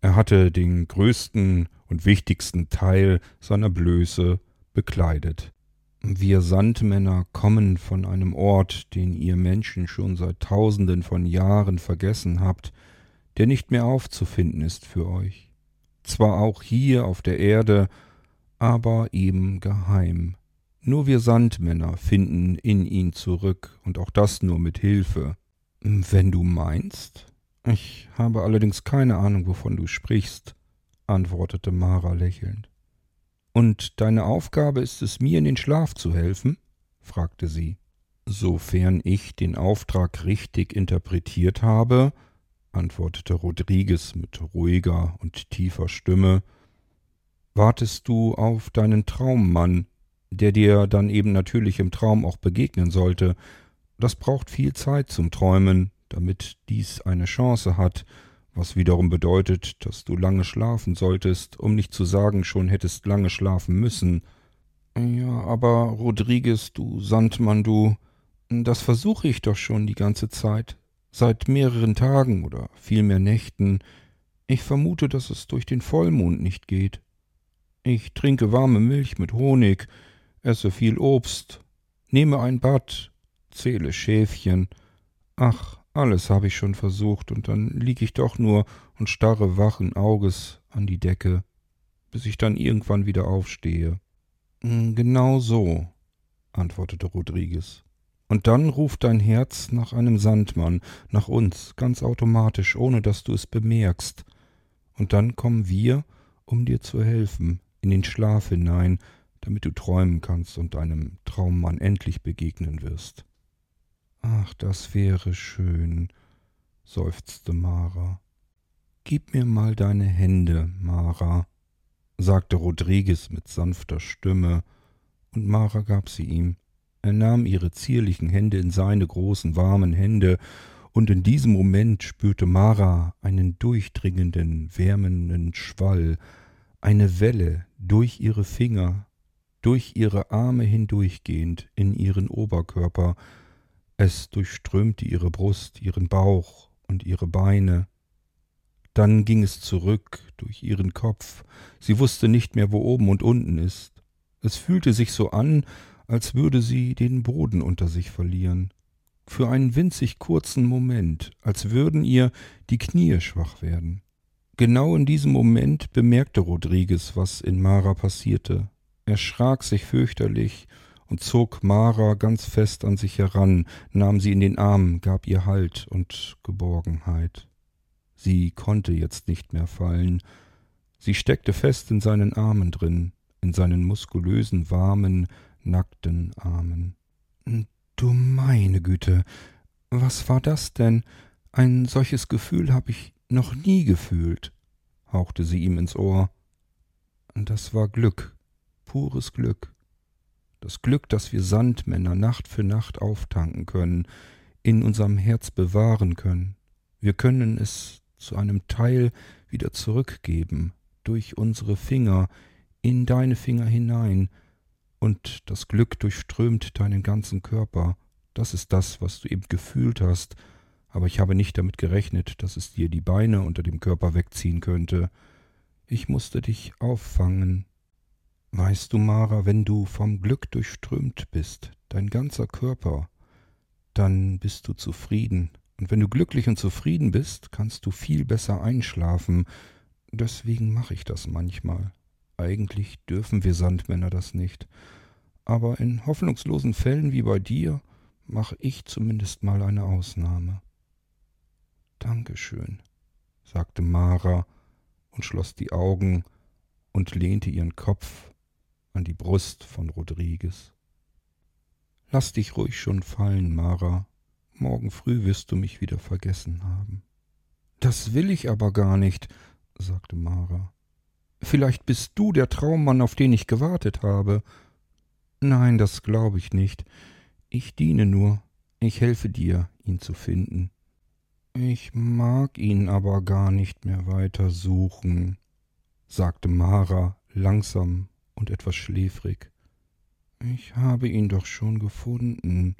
er hatte den größten und wichtigsten Teil seiner Blöße bekleidet. Wir Sandmänner kommen von einem Ort, den ihr Menschen schon seit tausenden von Jahren vergessen habt, der nicht mehr aufzufinden ist für euch. Zwar auch hier auf der Erde, aber eben geheim. Nur wir Sandmänner finden in ihn zurück, und auch das nur mit Hilfe. Wenn du meinst? Ich habe allerdings keine Ahnung, wovon du sprichst, antwortete Mara lächelnd. Und deine Aufgabe ist es, mir in den Schlaf zu helfen? fragte sie. Sofern ich den Auftrag richtig interpretiert habe, antwortete Rodriguez mit ruhiger und tiefer Stimme, wartest du auf deinen Traummann, der dir dann eben natürlich im Traum auch begegnen sollte. Das braucht viel Zeit zum Träumen, damit dies eine Chance hat, was wiederum bedeutet, dass du lange schlafen solltest, um nicht zu sagen, schon hättest lange schlafen müssen. Ja, aber Rodriguez, du Sandmann, du, das versuche ich doch schon die ganze Zeit, seit mehreren Tagen oder vielmehr Nächten. Ich vermute, dass es durch den Vollmond nicht geht. Ich trinke warme Milch mit Honig, esse viel Obst, nehme ein Bad, zähle Schäfchen. Ach, alles habe ich schon versucht, und dann lieg ich doch nur und starre wachen Auges an die Decke, bis ich dann irgendwann wieder aufstehe. Hm, genau so, antwortete Rodriguez. Und dann ruft dein Herz nach einem Sandmann, nach uns, ganz automatisch, ohne dass du es bemerkst. Und dann kommen wir, um dir zu helfen, in den Schlaf hinein, damit du träumen kannst und deinem Traummann endlich begegnen wirst. Ach, das wäre schön, seufzte Mara. Gib mir mal deine Hände, Mara, sagte Rodriguez mit sanfter Stimme, und Mara gab sie ihm. Er nahm ihre zierlichen Hände in seine großen, warmen Hände, und in diesem Moment spürte Mara einen durchdringenden, wärmenden Schwall, eine Welle durch ihre Finger, durch ihre Arme hindurchgehend in ihren Oberkörper, es durchströmte ihre Brust, ihren Bauch und ihre Beine. Dann ging es zurück durch ihren Kopf. Sie wusste nicht mehr, wo oben und unten ist. Es fühlte sich so an, als würde sie den Boden unter sich verlieren. Für einen winzig kurzen Moment, als würden ihr die Knie schwach werden. Genau in diesem Moment bemerkte Rodriguez, was in Mara passierte. Er schrak sich fürchterlich und zog Mara ganz fest an sich heran, nahm sie in den Arm, gab ihr Halt und Geborgenheit. Sie konnte jetzt nicht mehr fallen. Sie steckte fest in seinen Armen drin, in seinen muskulösen, warmen, nackten Armen. Du meine Güte, was war das denn? Ein solches Gefühl habe ich noch nie gefühlt, hauchte sie ihm ins Ohr. Das war Glück, pures Glück das Glück, das wir Sandmänner Nacht für Nacht auftanken können, in unserem Herz bewahren können. Wir können es zu einem Teil wieder zurückgeben, durch unsere Finger, in deine Finger hinein, und das Glück durchströmt deinen ganzen Körper. Das ist das, was du eben gefühlt hast, aber ich habe nicht damit gerechnet, dass es dir die Beine unter dem Körper wegziehen könnte. Ich musste dich auffangen, Weißt du, Mara, wenn du vom Glück durchströmt bist, dein ganzer Körper, dann bist du zufrieden. Und wenn du glücklich und zufrieden bist, kannst du viel besser einschlafen. Deswegen mache ich das manchmal. Eigentlich dürfen wir Sandmänner das nicht. Aber in hoffnungslosen Fällen wie bei dir mache ich zumindest mal eine Ausnahme. Dankeschön, sagte Mara und schloss die Augen und lehnte ihren Kopf an die Brust von Rodriguez. Lass dich ruhig schon fallen, Mara. Morgen früh wirst du mich wieder vergessen haben. Das will ich aber gar nicht, sagte Mara. Vielleicht bist du der Traummann, auf den ich gewartet habe. Nein, das glaube ich nicht. Ich diene nur. Ich helfe dir, ihn zu finden. Ich mag ihn aber gar nicht mehr weiter suchen, sagte Mara langsam und etwas schläfrig. Ich habe ihn doch schon gefunden.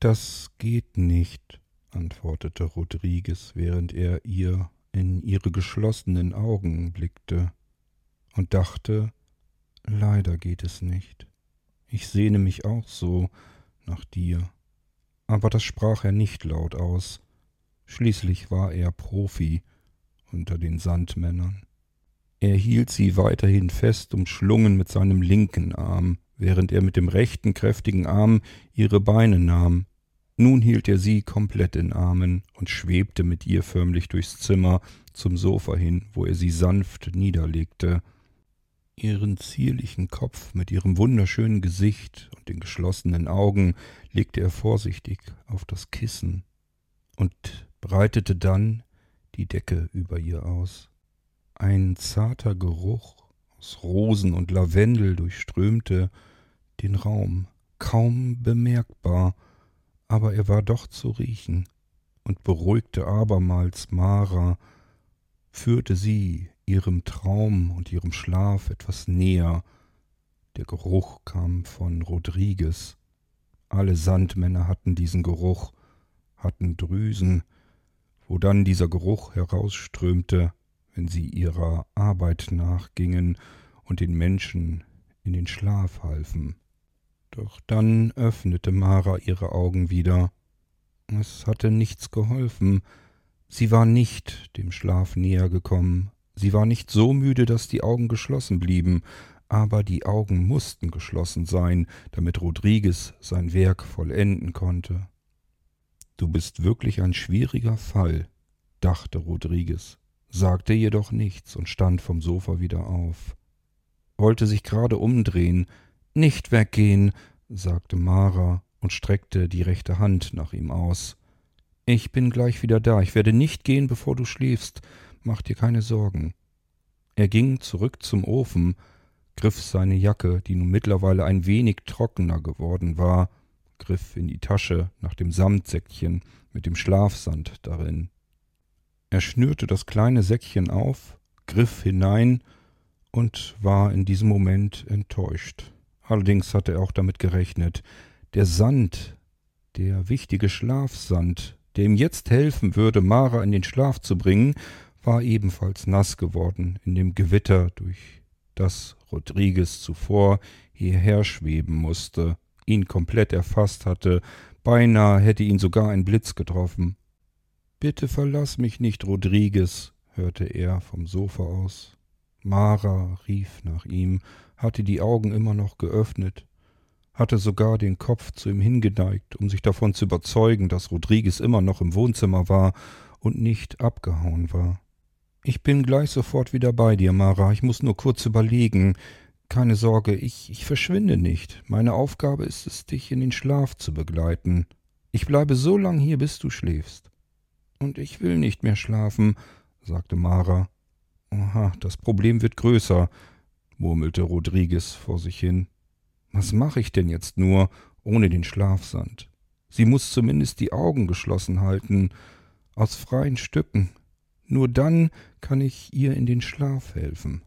Das geht nicht, antwortete Rodriguez, während er ihr in ihre geschlossenen Augen blickte und dachte, leider geht es nicht. Ich sehne mich auch so nach dir. Aber das sprach er nicht laut aus. Schließlich war er Profi unter den Sandmännern. Er hielt sie weiterhin fest umschlungen mit seinem linken Arm, während er mit dem rechten kräftigen Arm ihre Beine nahm. Nun hielt er sie komplett in Armen und schwebte mit ihr förmlich durchs Zimmer zum Sofa hin, wo er sie sanft niederlegte. Ihren zierlichen Kopf mit ihrem wunderschönen Gesicht und den geschlossenen Augen legte er vorsichtig auf das Kissen und breitete dann die Decke über ihr aus. Ein zarter Geruch aus Rosen und Lavendel durchströmte den Raum, kaum bemerkbar, aber er war doch zu riechen und beruhigte abermals Mara, führte sie ihrem Traum und ihrem Schlaf etwas näher. Der Geruch kam von Rodriguez. Alle Sandmänner hatten diesen Geruch, hatten Drüsen, wo dann dieser Geruch herausströmte, wenn sie ihrer Arbeit nachgingen und den Menschen in den Schlaf halfen. Doch dann öffnete Mara ihre Augen wieder. Es hatte nichts geholfen. Sie war nicht dem Schlaf näher gekommen. Sie war nicht so müde, dass die Augen geschlossen blieben, aber die Augen mussten geschlossen sein, damit Rodriguez sein Werk vollenden konnte. Du bist wirklich ein schwieriger Fall, dachte Rodriguez sagte jedoch nichts und stand vom Sofa wieder auf, wollte sich gerade umdrehen. Nicht weggehen, sagte Mara und streckte die rechte Hand nach ihm aus. Ich bin gleich wieder da, ich werde nicht gehen, bevor du schläfst, mach dir keine Sorgen. Er ging zurück zum Ofen, griff seine Jacke, die nun mittlerweile ein wenig trockener geworden war, griff in die Tasche nach dem Samtsäckchen mit dem Schlafsand darin. Er schnürte das kleine Säckchen auf, griff hinein und war in diesem Moment enttäuscht. Allerdings hatte er auch damit gerechnet. Der Sand, der wichtige Schlafsand, der ihm jetzt helfen würde, Mara in den Schlaf zu bringen, war ebenfalls nass geworden in dem Gewitter, durch das Rodriguez zuvor hierher schweben musste, ihn komplett erfasst hatte, beinahe hätte ihn sogar ein Blitz getroffen. Bitte verlass mich nicht, Rodriguez, hörte er vom Sofa aus. Mara rief nach ihm, hatte die Augen immer noch geöffnet, hatte sogar den Kopf zu ihm hingeneigt, um sich davon zu überzeugen, dass Rodriguez immer noch im Wohnzimmer war und nicht abgehauen war. Ich bin gleich sofort wieder bei dir, Mara. Ich muss nur kurz überlegen. Keine Sorge, ich, ich verschwinde nicht. Meine Aufgabe ist es, dich in den Schlaf zu begleiten. Ich bleibe so lang hier, bis du schläfst. Und ich will nicht mehr schlafen, sagte Mara. Aha, das Problem wird größer, murmelte Rodriguez vor sich hin. Was mache ich denn jetzt nur ohne den Schlafsand? Sie muss zumindest die Augen geschlossen halten, aus freien Stücken. Nur dann kann ich ihr in den Schlaf helfen.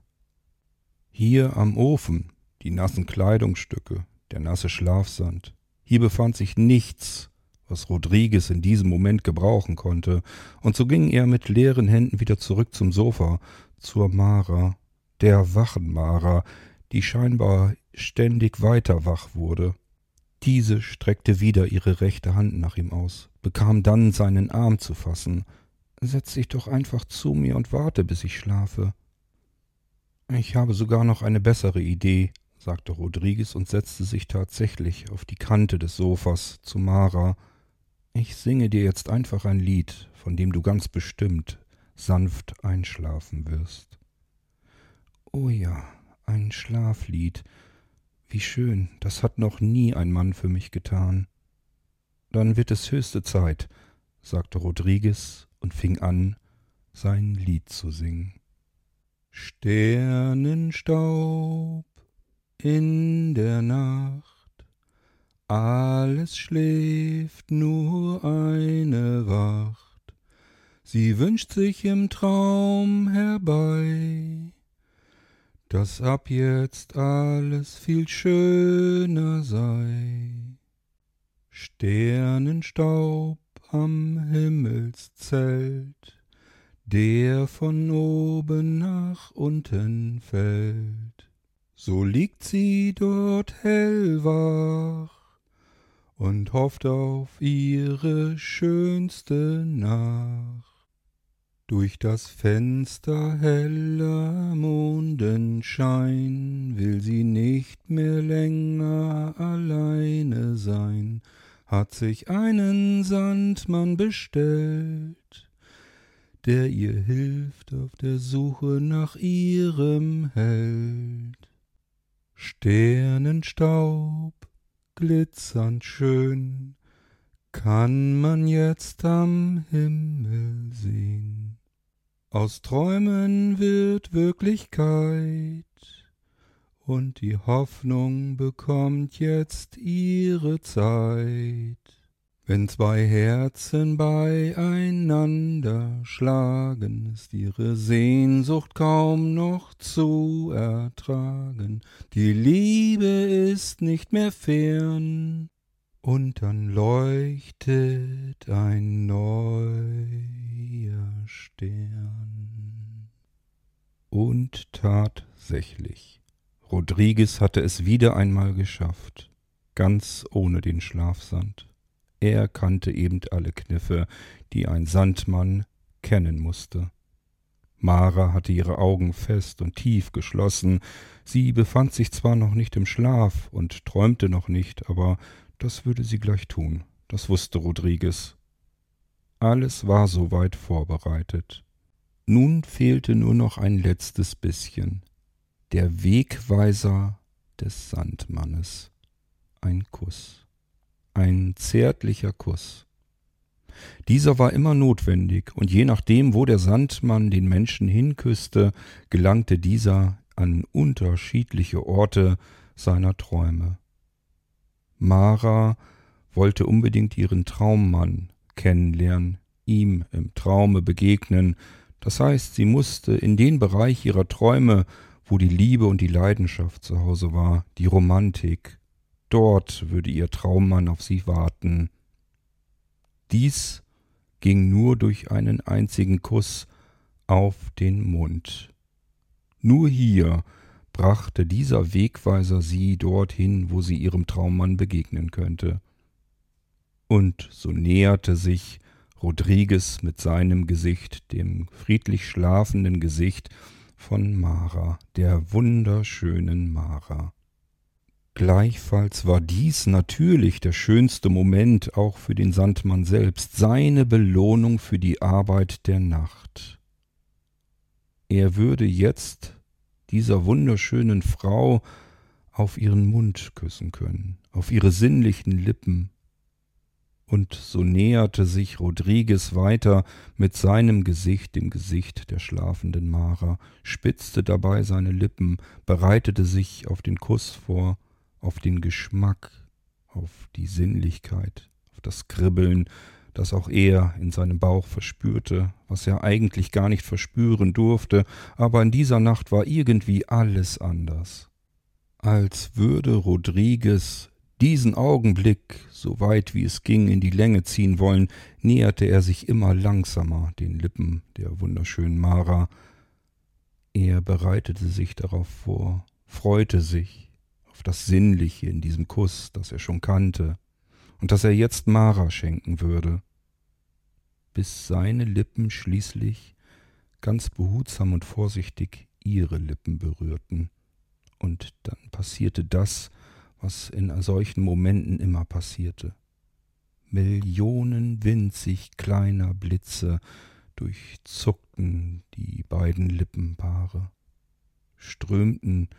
Hier am Ofen die nassen Kleidungsstücke, der nasse Schlafsand. Hier befand sich nichts, was Rodriguez in diesem Moment gebrauchen konnte, und so ging er mit leeren Händen wieder zurück zum Sofa, zur Mara, der wachen Mara, die scheinbar ständig weiter wach wurde. Diese streckte wieder ihre rechte Hand nach ihm aus, bekam dann seinen Arm zu fassen. Setz dich doch einfach zu mir und warte, bis ich schlafe. Ich habe sogar noch eine bessere Idee, sagte Rodriguez und setzte sich tatsächlich auf die Kante des Sofas zu Mara. Ich singe dir jetzt einfach ein Lied, von dem du ganz bestimmt sanft einschlafen wirst. Oh ja, ein Schlaflied. Wie schön, das hat noch nie ein Mann für mich getan. Dann wird es höchste Zeit, sagte Rodriguez und fing an, sein Lied zu singen. Sternenstaub in der Nacht, alles schläft, nur eine wacht, sie wünscht sich im Traum herbei, dass ab jetzt alles viel schöner sei. Sternenstaub am Himmelszelt, der von oben nach unten fällt. So liegt sie dort hellwach und hofft auf ihre schönste Nacht. Durch das Fenster heller Mondenschein will sie nicht mehr länger alleine sein, hat sich einen Sandmann bestellt der ihr hilft auf der Suche nach ihrem Held. Sternenstaub, glitzernd schön, kann man jetzt am Himmel sehen. Aus Träumen wird Wirklichkeit, und die Hoffnung bekommt jetzt ihre Zeit. Wenn zwei Herzen beieinander schlagen, ist ihre Sehnsucht kaum noch zu ertragen. Die Liebe ist nicht mehr fern, und dann leuchtet ein neuer Stern. Und tatsächlich, Rodriguez hatte es wieder einmal geschafft, ganz ohne den Schlafsand. Er kannte eben alle Kniffe, die ein Sandmann kennen musste. Mara hatte ihre Augen fest und tief geschlossen. Sie befand sich zwar noch nicht im Schlaf und träumte noch nicht, aber das würde sie gleich tun. Das wusste Rodriguez. Alles war soweit vorbereitet. Nun fehlte nur noch ein letztes bisschen. Der Wegweiser des Sandmannes. Ein Kuss. Ein zärtlicher Kuss. Dieser war immer notwendig, und je nachdem, wo der Sandmann den Menschen hinküßte, gelangte dieser an unterschiedliche Orte seiner Träume. Mara wollte unbedingt ihren Traummann kennenlernen, ihm im Traume begegnen, das heißt, sie musste in den Bereich ihrer Träume, wo die Liebe und die Leidenschaft zu Hause war, die Romantik, dort würde ihr Traummann auf sie warten. Dies ging nur durch einen einzigen Kuss auf den Mund. Nur hier brachte dieser Wegweiser sie dorthin, wo sie ihrem Traummann begegnen könnte. Und so näherte sich Rodriguez mit seinem Gesicht dem friedlich schlafenden Gesicht von Mara, der wunderschönen Mara. Gleichfalls war dies natürlich der schönste Moment auch für den Sandmann selbst, seine Belohnung für die Arbeit der Nacht. Er würde jetzt dieser wunderschönen Frau auf ihren Mund küssen können, auf ihre sinnlichen Lippen. Und so näherte sich Rodriguez weiter mit seinem Gesicht dem Gesicht der schlafenden Mara, spitzte dabei seine Lippen, bereitete sich auf den Kuss vor, auf den Geschmack, auf die Sinnlichkeit, auf das Kribbeln, das auch er in seinem Bauch verspürte, was er eigentlich gar nicht verspüren durfte, aber in dieser Nacht war irgendwie alles anders. Als würde Rodriguez diesen Augenblick, so weit wie es ging, in die Länge ziehen wollen, näherte er sich immer langsamer den Lippen der wunderschönen Mara. Er bereitete sich darauf vor, freute sich, das Sinnliche in diesem Kuss, das er schon kannte, und das er jetzt Mara schenken würde, bis seine Lippen schließlich ganz behutsam und vorsichtig ihre Lippen berührten. Und dann passierte das, was in solchen Momenten immer passierte. Millionen winzig kleiner Blitze durchzuckten die beiden Lippenpaare, strömten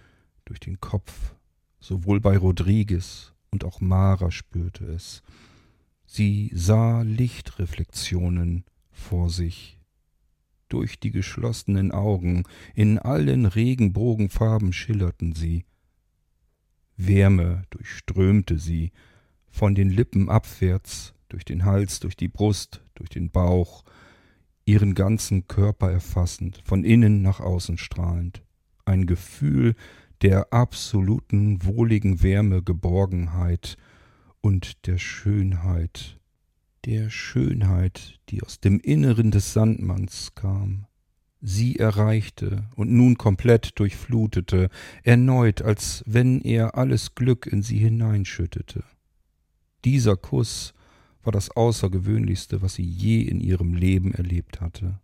durch den Kopf sowohl bei Rodriguez und auch Mara spürte es. Sie sah Lichtreflexionen vor sich. Durch die geschlossenen Augen, in allen Regenbogenfarben schillerten sie. Wärme durchströmte sie, von den Lippen abwärts, durch den Hals, durch die Brust, durch den Bauch, ihren ganzen Körper erfassend, von innen nach außen strahlend. Ein Gefühl der absoluten wohligen Wärme, Geborgenheit und der Schönheit, der Schönheit, die aus dem Inneren des Sandmanns kam, sie erreichte und nun komplett durchflutete, erneut, als wenn er alles Glück in sie hineinschüttete. Dieser Kuss war das Außergewöhnlichste, was sie je in ihrem Leben erlebt hatte.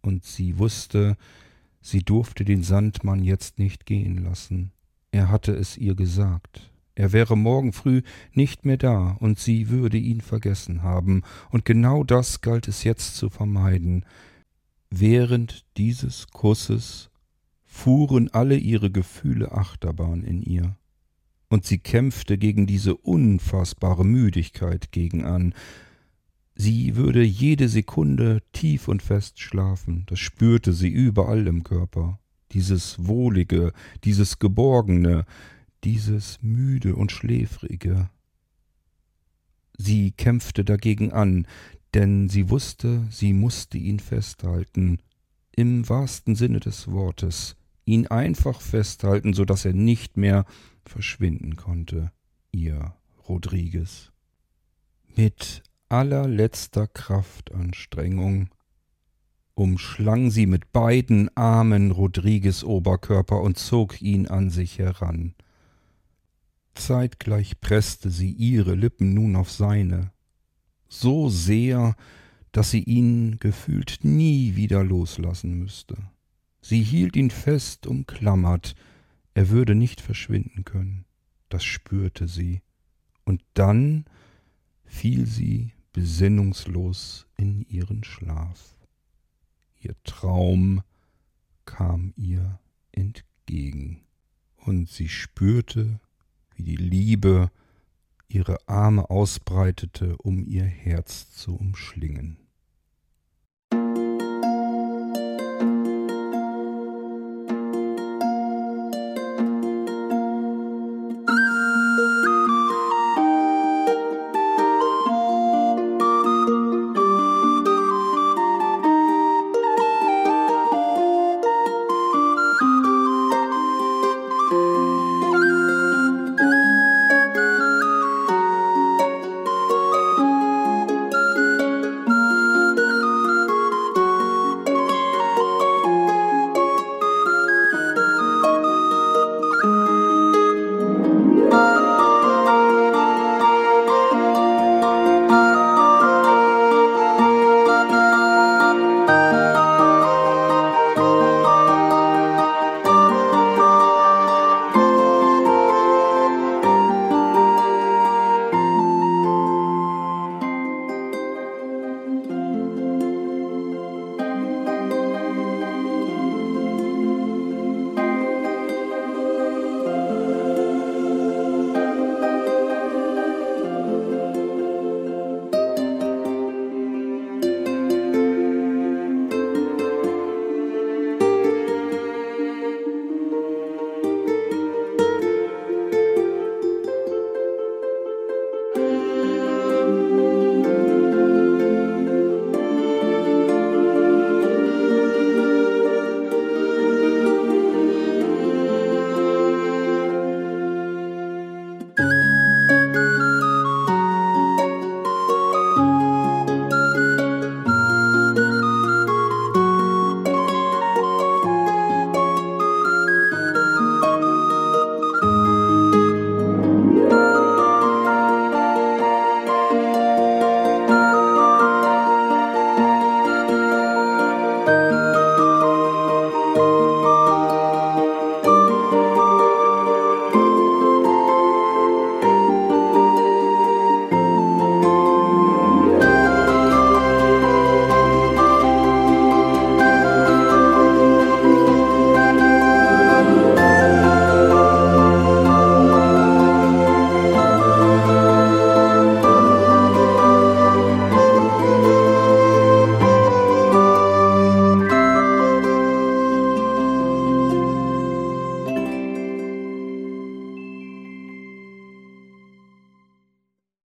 Und sie wusste, Sie durfte den Sandmann jetzt nicht gehen lassen. Er hatte es ihr gesagt. Er wäre morgen früh nicht mehr da, und sie würde ihn vergessen haben, und genau das galt es jetzt zu vermeiden. Während dieses Kusses fuhren alle ihre Gefühle Achterbahn in ihr, und sie kämpfte gegen diese unfassbare Müdigkeit gegen an, Sie würde jede Sekunde tief und fest schlafen, das spürte sie überall im Körper. Dieses Wohlige, dieses Geborgene, dieses Müde und Schläfrige. Sie kämpfte dagegen an, denn sie wusste, sie musste ihn festhalten, im wahrsten Sinne des Wortes, ihn einfach festhalten, so dass er nicht mehr verschwinden konnte, ihr Rodriguez. Mit allerletzter Kraftanstrengung umschlang sie mit beiden Armen Rodriguez Oberkörper und zog ihn an sich heran. Zeitgleich presste sie ihre Lippen nun auf seine, so sehr, dass sie ihn gefühlt nie wieder loslassen müsste. Sie hielt ihn fest umklammert, er würde nicht verschwinden können, das spürte sie, und dann fiel sie besinnungslos in ihren Schlaf. ihr Traum kam ihr entgegen, und sie spürte, wie die Liebe ihre Arme ausbreitete, um ihr Herz zu umschlingen.